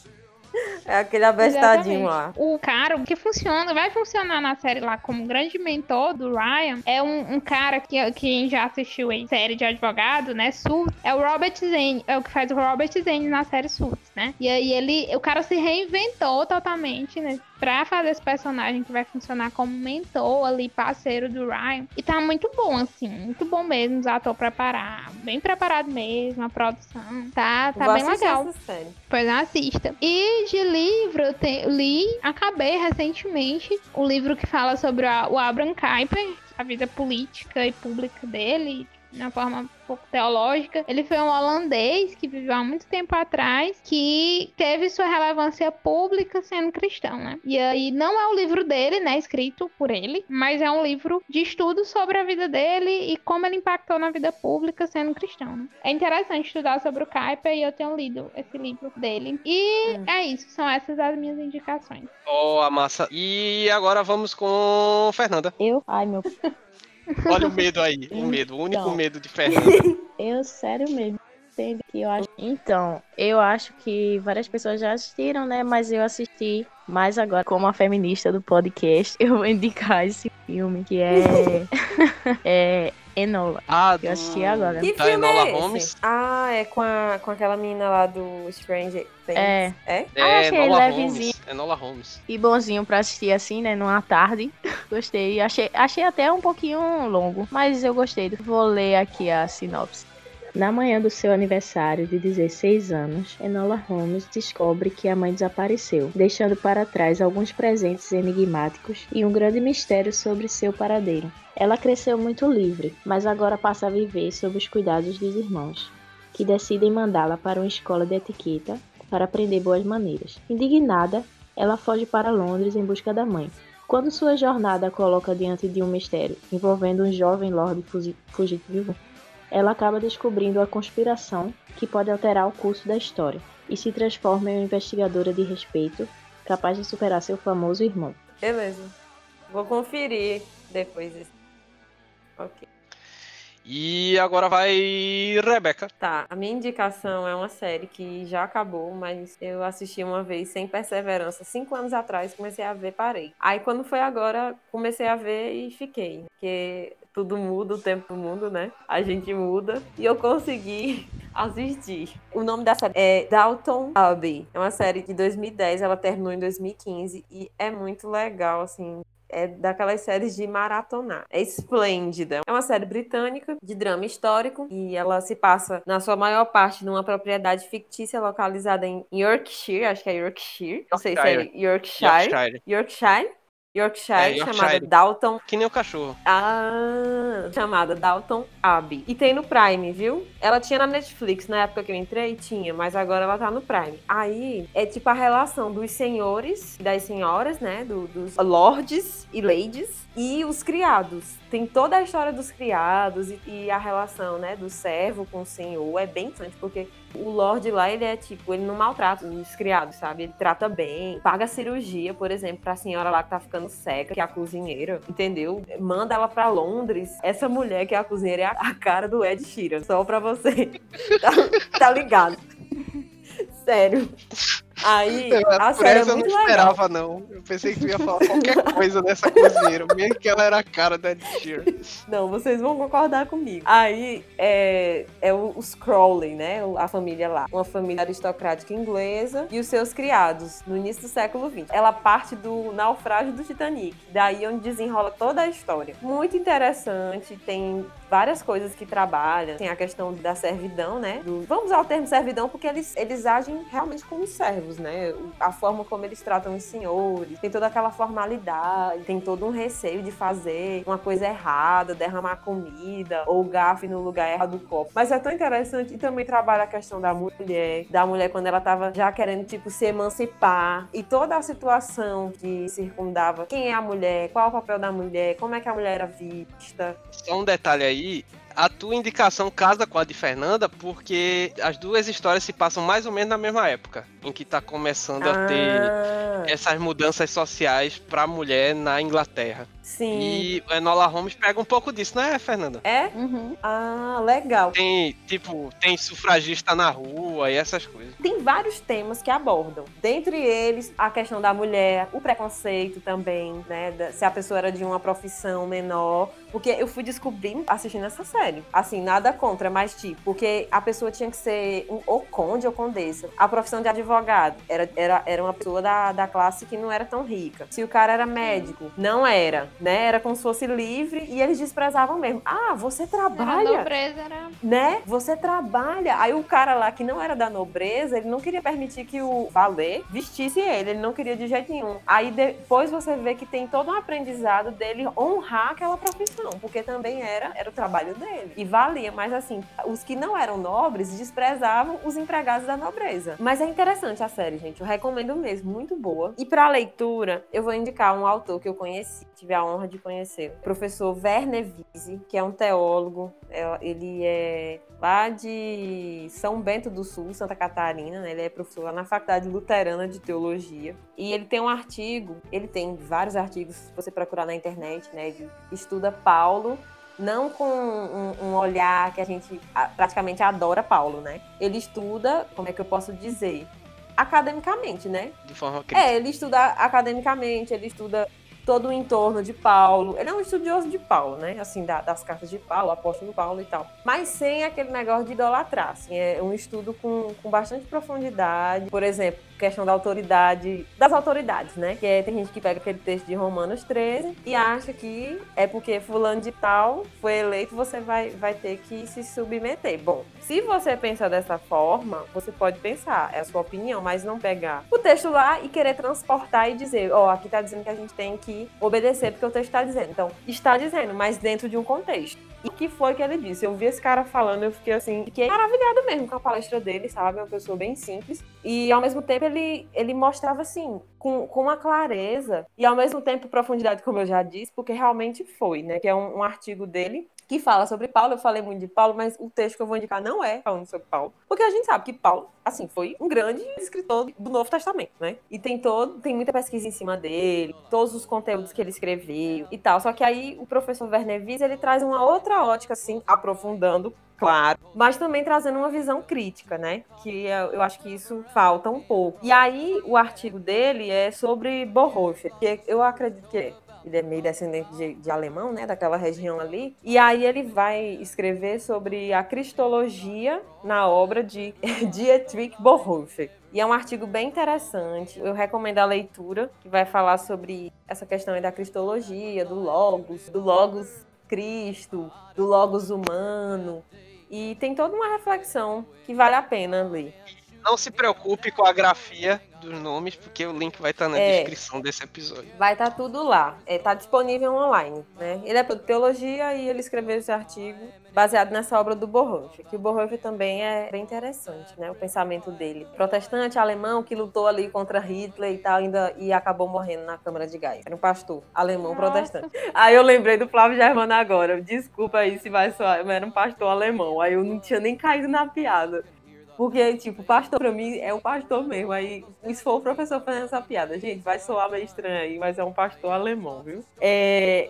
É aquele abestadinho Exatamente. lá. O cara que funciona, vai funcionar na série lá como grande mentor do Ryan, é um, um cara que quem já assistiu em série de advogado, né? Suits, é o Robert Zane, é o que faz o Robert Zane na série Suits, né? E aí ele, o cara se reinventou totalmente, né? Pra fazer esse personagem que vai funcionar como mentor ali, parceiro do Ryan. E tá muito bom, assim, muito bom mesmo, os atores preparados, bem preparado mesmo, a produção. Tá, tá Vou bem legal. essa série. Pois assista. E de livro, eu te- li, acabei recentemente o livro que fala sobre a- o Abraham Kuyper, a vida política e pública dele, de uma forma um pouco teológica. Ele foi um holandês que viveu há muito tempo atrás, que teve sua relevância pública sendo cristão, né? E aí não é o livro dele, né, escrito por ele, mas é um livro de estudo sobre a vida dele e como ele impactou na vida pública sendo cristão. Né? É interessante estudar sobre o Kuyper e eu tenho lido esse livro dele. E é isso, são essas as minhas indicações. Ó, a massa. E agora vamos com Fernanda. Eu? Ai, meu. Olha o medo aí, o medo, o único Então. medo de Fernanda. Eu, sério mesmo. Entende que eu acho. Então, eu acho que várias pessoas já assistiram, né? Mas eu assisti mais agora, como a feminista do podcast, eu vou indicar esse filme que é. é Enola. Ah, Eu assisti agora. Que Da filme Enola é? Holmes? Ah, é com, a, com aquela menina lá do Stranger Things. É. É? Ah, eu achei Enola levezinho. Holmes. Enola Holmes. E bonzinho pra assistir assim, né? Numa tarde. Gostei. Achei, achei até um pouquinho longo, mas eu gostei. Vou ler aqui a sinopse. Na manhã do seu aniversário de 16 anos, Enola Holmes descobre que a mãe desapareceu, deixando para trás alguns presentes enigmáticos e um grande mistério sobre seu paradeiro. Ela cresceu muito livre, mas agora passa a viver sob os cuidados dos irmãos, que decidem mandá-la para uma escola de etiqueta para aprender boas maneiras. Indignada, ela foge para Londres em busca da mãe. Quando sua jornada a coloca diante de um mistério envolvendo um jovem lord fugi- fugitivo, ela acaba descobrindo a conspiração que pode alterar o curso da história e se transforma em uma investigadora de respeito, capaz de superar seu famoso irmão. Beleza. Vou conferir depois desse. Ok. E agora vai Rebeca. Tá, a minha indicação é uma série que já acabou, mas eu assisti uma vez sem perseverança, cinco anos atrás, comecei a ver, parei. Aí quando foi agora, comecei a ver e fiquei, porque tudo muda, o tempo muda, né? A gente muda e eu consegui assistir. O nome da série é Dalton Abbey. É uma série de 2010, ela terminou em 2015 e é muito legal, assim, é daquelas séries de maratonar. É esplêndida. É uma série britânica de drama histórico e ela se passa, na sua maior parte, numa propriedade fictícia localizada em Yorkshire, acho que é Yorkshire. Não sei se é Yorkshire. Yorkshire. Yorkshire. Yorkshire, É, Yorkshire. chamada Dalton Que nem o cachorro. ah, chamada Dalton Abbey. E tem no Prime, viu? Ela tinha na Netflix na época que eu entrei, tinha, mas agora ela tá no Prime. Aí é tipo a relação dos senhores e das senhoras, né? do- dos lords e ladies e os criados. Tem toda a história dos criados e, e a relação, né? Do servo com o senhor. É bem interessante, porque o Lorde lá, ele é tipo, ele não maltrata os criados, sabe? Ele trata bem, paga cirurgia, por exemplo, pra senhora lá que tá ficando cega, que é a cozinheira, entendeu? Manda ela pra Londres. Essa mulher que é a cozinheira é a, a cara do Ed Sheeran, só pra você. tá, tá ligado? Sério. Aí, a Por série é essa eu não muito legal. esperava, não. Eu pensei que tu ia falar qualquer coisa dessa cozinheira, mesmo que ela era a cara da Ed Sheeran. Não, vocês vão concordar comigo. Aí é, é o- os Crowley, né? A família lá. Uma família aristocrática inglesa e os seus criados, no início do século XX. Ela parte do naufrágio do Titanic. Daí onde desenrola toda a história. Muito interessante, tem várias coisas que trabalham. Tem a questão da servidão, né? Do, vamos usar o termo servidão porque eles, eles agem realmente como servos, né? A forma como eles tratam os senhores, tem toda aquela formalidade, tem todo um receio de fazer uma coisa errada, derramar comida ou gafe no lugar errado do copo. Mas é tão interessante e também trabalha a questão da mulher, da mulher quando ela tava já querendo, tipo, se emancipar e toda a situação que circundava quem é a mulher, qual o papel da mulher, como é que a mulher era vista. Só um detalhe aí, a tua indicação casa com a de Fernanda, porque as duas histórias se passam mais ou menos na mesma época, em que tá começando a ter Ah, essas mudanças sociais pra mulher na Inglaterra. sim. E o Enola Holmes pega um pouco disso, né, Fernanda? É? Uhum. Ah, legal. Tem, tipo, tem sufragista na rua e essas coisas. Tem vários temas que abordam. Dentre eles, a questão da mulher, o preconceito também, né? se a pessoa era de uma profissão menor. Porque eu fui descobrindo assistindo essa série. Assim, nada contra, mas tipo, porque a pessoa tinha que ser um, ou conde ou condessa. A profissão de advogado era, era, era uma pessoa da, da classe que não era tão rica. Se o cara era médico, não era, né? Era como se fosse livre e eles desprezavam mesmo. Ah, você Era trabalha? nobreza, era. né? Você trabalha. Aí o cara lá que não era da nobreza, ele não queria permitir que o valer vestisse ele, ele não queria de jeito nenhum. Aí depois você vê que tem todo um aprendizado dele honrar aquela profissão, porque também era, era o trabalho dele. E valia, mas assim, os que não eram nobres desprezavam os empregados da nobreza. Mas é interessante a série, gente. Eu recomendo mesmo, muito boa. E pra leitura, eu vou indicar um autor que eu conheci, tive a honra de conhecer. O professor Werner Wiese, que é um teólogo. É- Ele é lá de São Bento do Sul, Santa Catarina, né? Ele é professor lá na Faculdade Luterana de Teologia. E ele tem um artigo, ele tem vários artigos, se você procurar na internet, né? Ele estuda Paulo não com um, um olhar que a gente praticamente adora Paulo, né? Ele estuda, como é que eu posso dizer? Academicamente, né? De forma crítica. É, ele estuda academicamente, ele estuda todo o entorno de Paulo. Ele é um estudioso de Paulo, né? Assim, da- das cartas de Paulo, apóstolo Paulo e tal. Mas sem aquele negócio de idolatrar, assim. É um estudo com, com bastante profundidade. Por exemplo, questão da autoridade, das autoridades, né? Que é, tem gente que pega aquele texto de Romanos 13 e acha que é porque fulano de tal foi eleito, você vai, vai ter que se submeter. Bom, se você pensar dessa forma, você pode pensar, é a sua opinião, mas não pegar o texto lá e querer transportar e dizer, ó, aqui tá dizendo que a gente tem que obedecer porque o texto tá dizendo. Então, está dizendo, mas dentro de um contexto. E que foi que ele disse? Eu vi esse cara falando, eu fiquei assim, fiquei maravilhada mesmo com a palestra dele, sabe? É uma pessoa bem simples. E ao mesmo tempo ele, ele mostrava assim, com, com uma clareza, e ao mesmo tempo profundidade, como eu já disse, porque realmente foi, né? Que é um, um artigo dele que fala sobre Paulo. Eu falei muito de Paulo, mas o texto que eu vou indicar não é falando sobre Paulo. Porque a gente sabe que Paulo, assim, foi um grande escritor do Novo Testamento, né? E tem todo, tem muita pesquisa em cima dele, todos os conteúdos que ele escreveu e tal. Só que aí o professor Werner Wies, ele traz uma outra ótica, assim, aprofundando claro, mas também trazendo uma visão crítica, né? Que eu, acho que isso falta um pouco. E aí, o artigo dele é sobre Bonhoeffer, que eu acredito que ele é meio descendente de, de alemão, né? Daquela região ali. E aí ele vai escrever sobre a cristologia na obra de Dietrich Bonhoeffer. E é um artigo bem interessante. Eu recomendo a leitura, que vai falar sobre essa questão da cristologia, do logos, do logos Cristo, do logos humano. E tem toda uma reflexão que vale a pena ler. Não se preocupe com a grafia dos nomes, porque o link vai estar na É. descrição desse episódio. Vai estar tudo lá. Está disponível online. Né? Ele é de teologia e ele escreveu esse artigo baseado nessa obra do Bonhoeffer, que o Bonhoeffer também é bem interessante, né? O pensamento dele. Protestante alemão que lutou ali contra Hitler e tal, ainda, e acabou morrendo na Câmara de Gás. Era um pastor alemão Nossa. protestante. Aí eu lembrei do Flávio Germano agora. Desculpa aí se vai soar, mas era um pastor alemão. Aí eu não tinha nem caído na piada. Porque, tipo, pastor pra mim é o pastor mesmo. Aí, se for o professor fazendo essa piada, gente, vai soar meio estranho aí, mas é um pastor alemão, viu? É.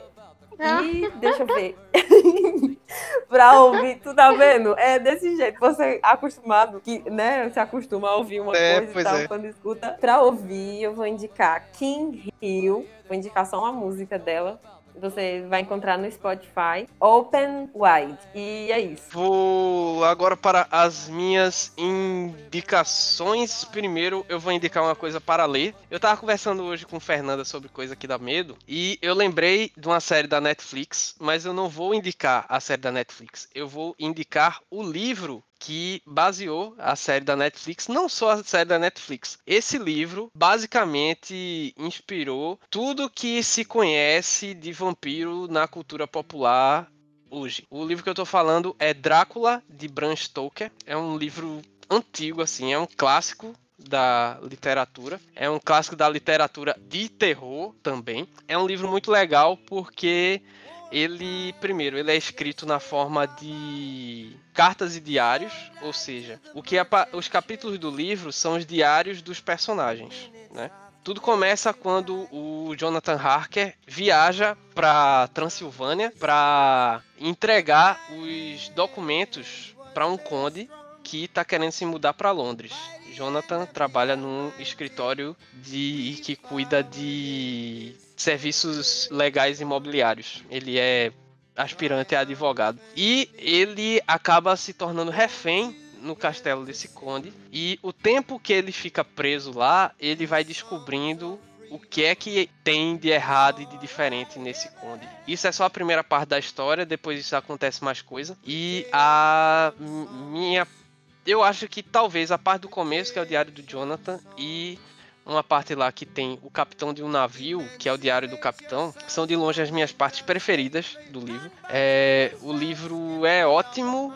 E deixa eu ver. pra ouvir, tu tá vendo? É desse jeito. Você é acostumado, que, né? Se acostuma a ouvir uma É, coisa e tal, é. quando escuta. Pra ouvir, eu vou indicar King Hill. Vou indicar só uma música dela. Você vai encontrar no Spotify. Open Wide. E é isso. Vou agora para as minhas indicações. Primeiro, eu vou indicar uma coisa para ler. Eu tava conversando hoje com Fernanda sobre coisa que dá medo. E eu lembrei de uma série da Netflix, mas eu não vou indicar a série da Netflix. Eu vou indicar o livro que baseou a série da Netflix, não só a série da Netflix. Esse livro basicamente inspirou tudo que se conhece de vampiro na cultura popular hoje. O livro que eu tô falando é Drácula de Bram Stoker. É um livro antigo assim, é um clássico da literatura. É um clássico da literatura de terror também. É um livro muito legal porque ele, primeiro, ele é escrito na forma de cartas e diários, ou seja, o que é, os capítulos do livro são os diários dos personagens, né? Tudo começa quando o Jonathan Harker viaja para Transilvânia para entregar os documentos para um conde que está querendo se mudar para Londres. Jonathan trabalha num escritório de que cuida de serviços legais imobiliários. Ele é aspirante a advogado. E ele acaba se tornando refém no castelo desse conde. E o tempo que ele fica preso lá, ele vai descobrindo o que é que tem de errado e de diferente nesse conde. Isso é só a primeira parte da história, depois isso acontece mais coisa. E a minha. Eu acho que talvez a parte do começo, que é o diário do Jonathan, e uma parte lá que tem o capitão de um navio, que é o diário do capitão, são de longe as minhas partes preferidas do livro. É, o livro é ótimo,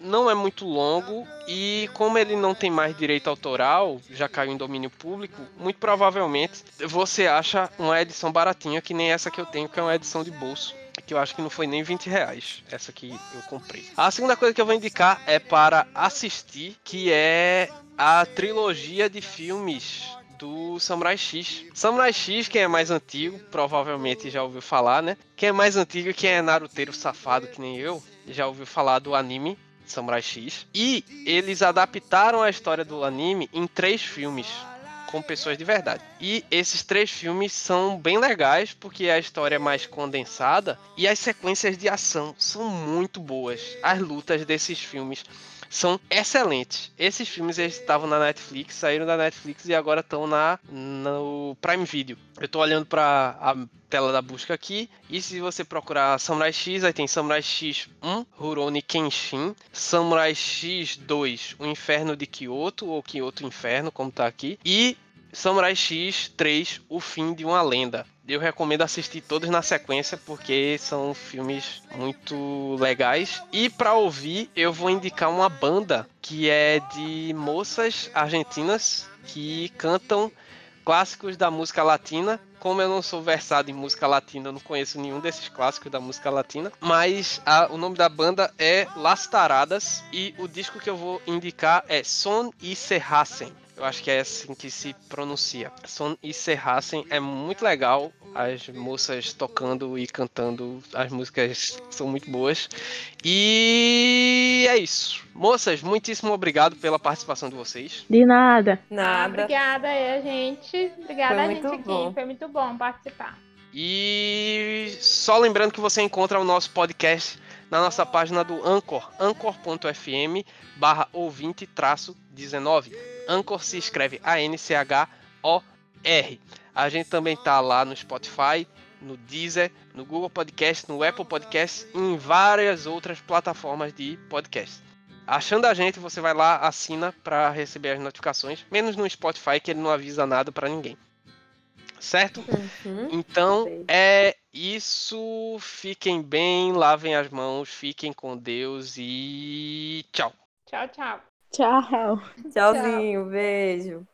não é muito longo e como ele não tem mais direito autoral, já caiu em domínio público, muito provavelmente você acha uma edição baratinha que nem essa que eu tenho, que é uma edição de bolso. Que eu acho que não foi nem 20 reais, essa que eu comprei. A segunda coisa que eu vou indicar é para assistir, que é a trilogia de filmes do Samurai X. Samurai X, quem é mais antigo, provavelmente já ouviu falar, né? Quem é mais antigo, quem é naruteiro safado que nem eu, já ouviu falar do anime Samurai X. E eles adaptaram a história do anime em três filmes com pessoas de verdade. E esses três filmes são bem legais porque a história é mais condensada e as sequências de ação são muito boas. As lutas desses filmes são excelentes. Esses filmes eles estavam na Netflix, saíram da Netflix e agora estão na no Prime Video. Eu estou olhando para a tela da busca aqui e se você procurar Samurai X, aí tem Samurai X1, Rurouni Kenshin, Samurai X2, O Inferno de Kyoto ou Kyoto Inferno, como tá aqui, e Samurai X3, O Fim de uma Lenda. Eu recomendo assistir todos na sequência porque são filmes muito legais. E para ouvir, eu vou indicar uma banda que é de moças argentinas que cantam clássicos da música latina. Como eu não sou versado em música latina, eu não conheço nenhum desses clássicos da música latina. Mas a, o nome da banda é Las Taradas e o disco que eu vou indicar é Son y Serrasen. Eu acho que é assim que se pronuncia. Son y Serrasen é muito legal as moças tocando e cantando. As músicas são muito boas. E é isso. Moças, muitíssimo obrigado pela participação de vocês. De nada. Nada. Ah, obrigada aí, gente. Obrigada Foi a gente aqui. bom. Foi muito bom participar. E só lembrando que você encontra o nosso podcast na nossa página do Anchor, anchor.fm barra ouvinte traço 19. Anchor se escreve A-N-C-H-O-R. A gente também tá lá no Spotify, no Deezer, no Google Podcast, no Apple Podcast e em várias outras plataformas de podcast. Achando a gente, você vai lá, assina para receber as notificações, menos no Spotify que ele não avisa nada para ninguém. Certo? Uhum. Então é isso. Fiquem bem, lavem as mãos, fiquem com Deus e tchau. Tchau, tchau. Tchau. Tchauzinho, beijo.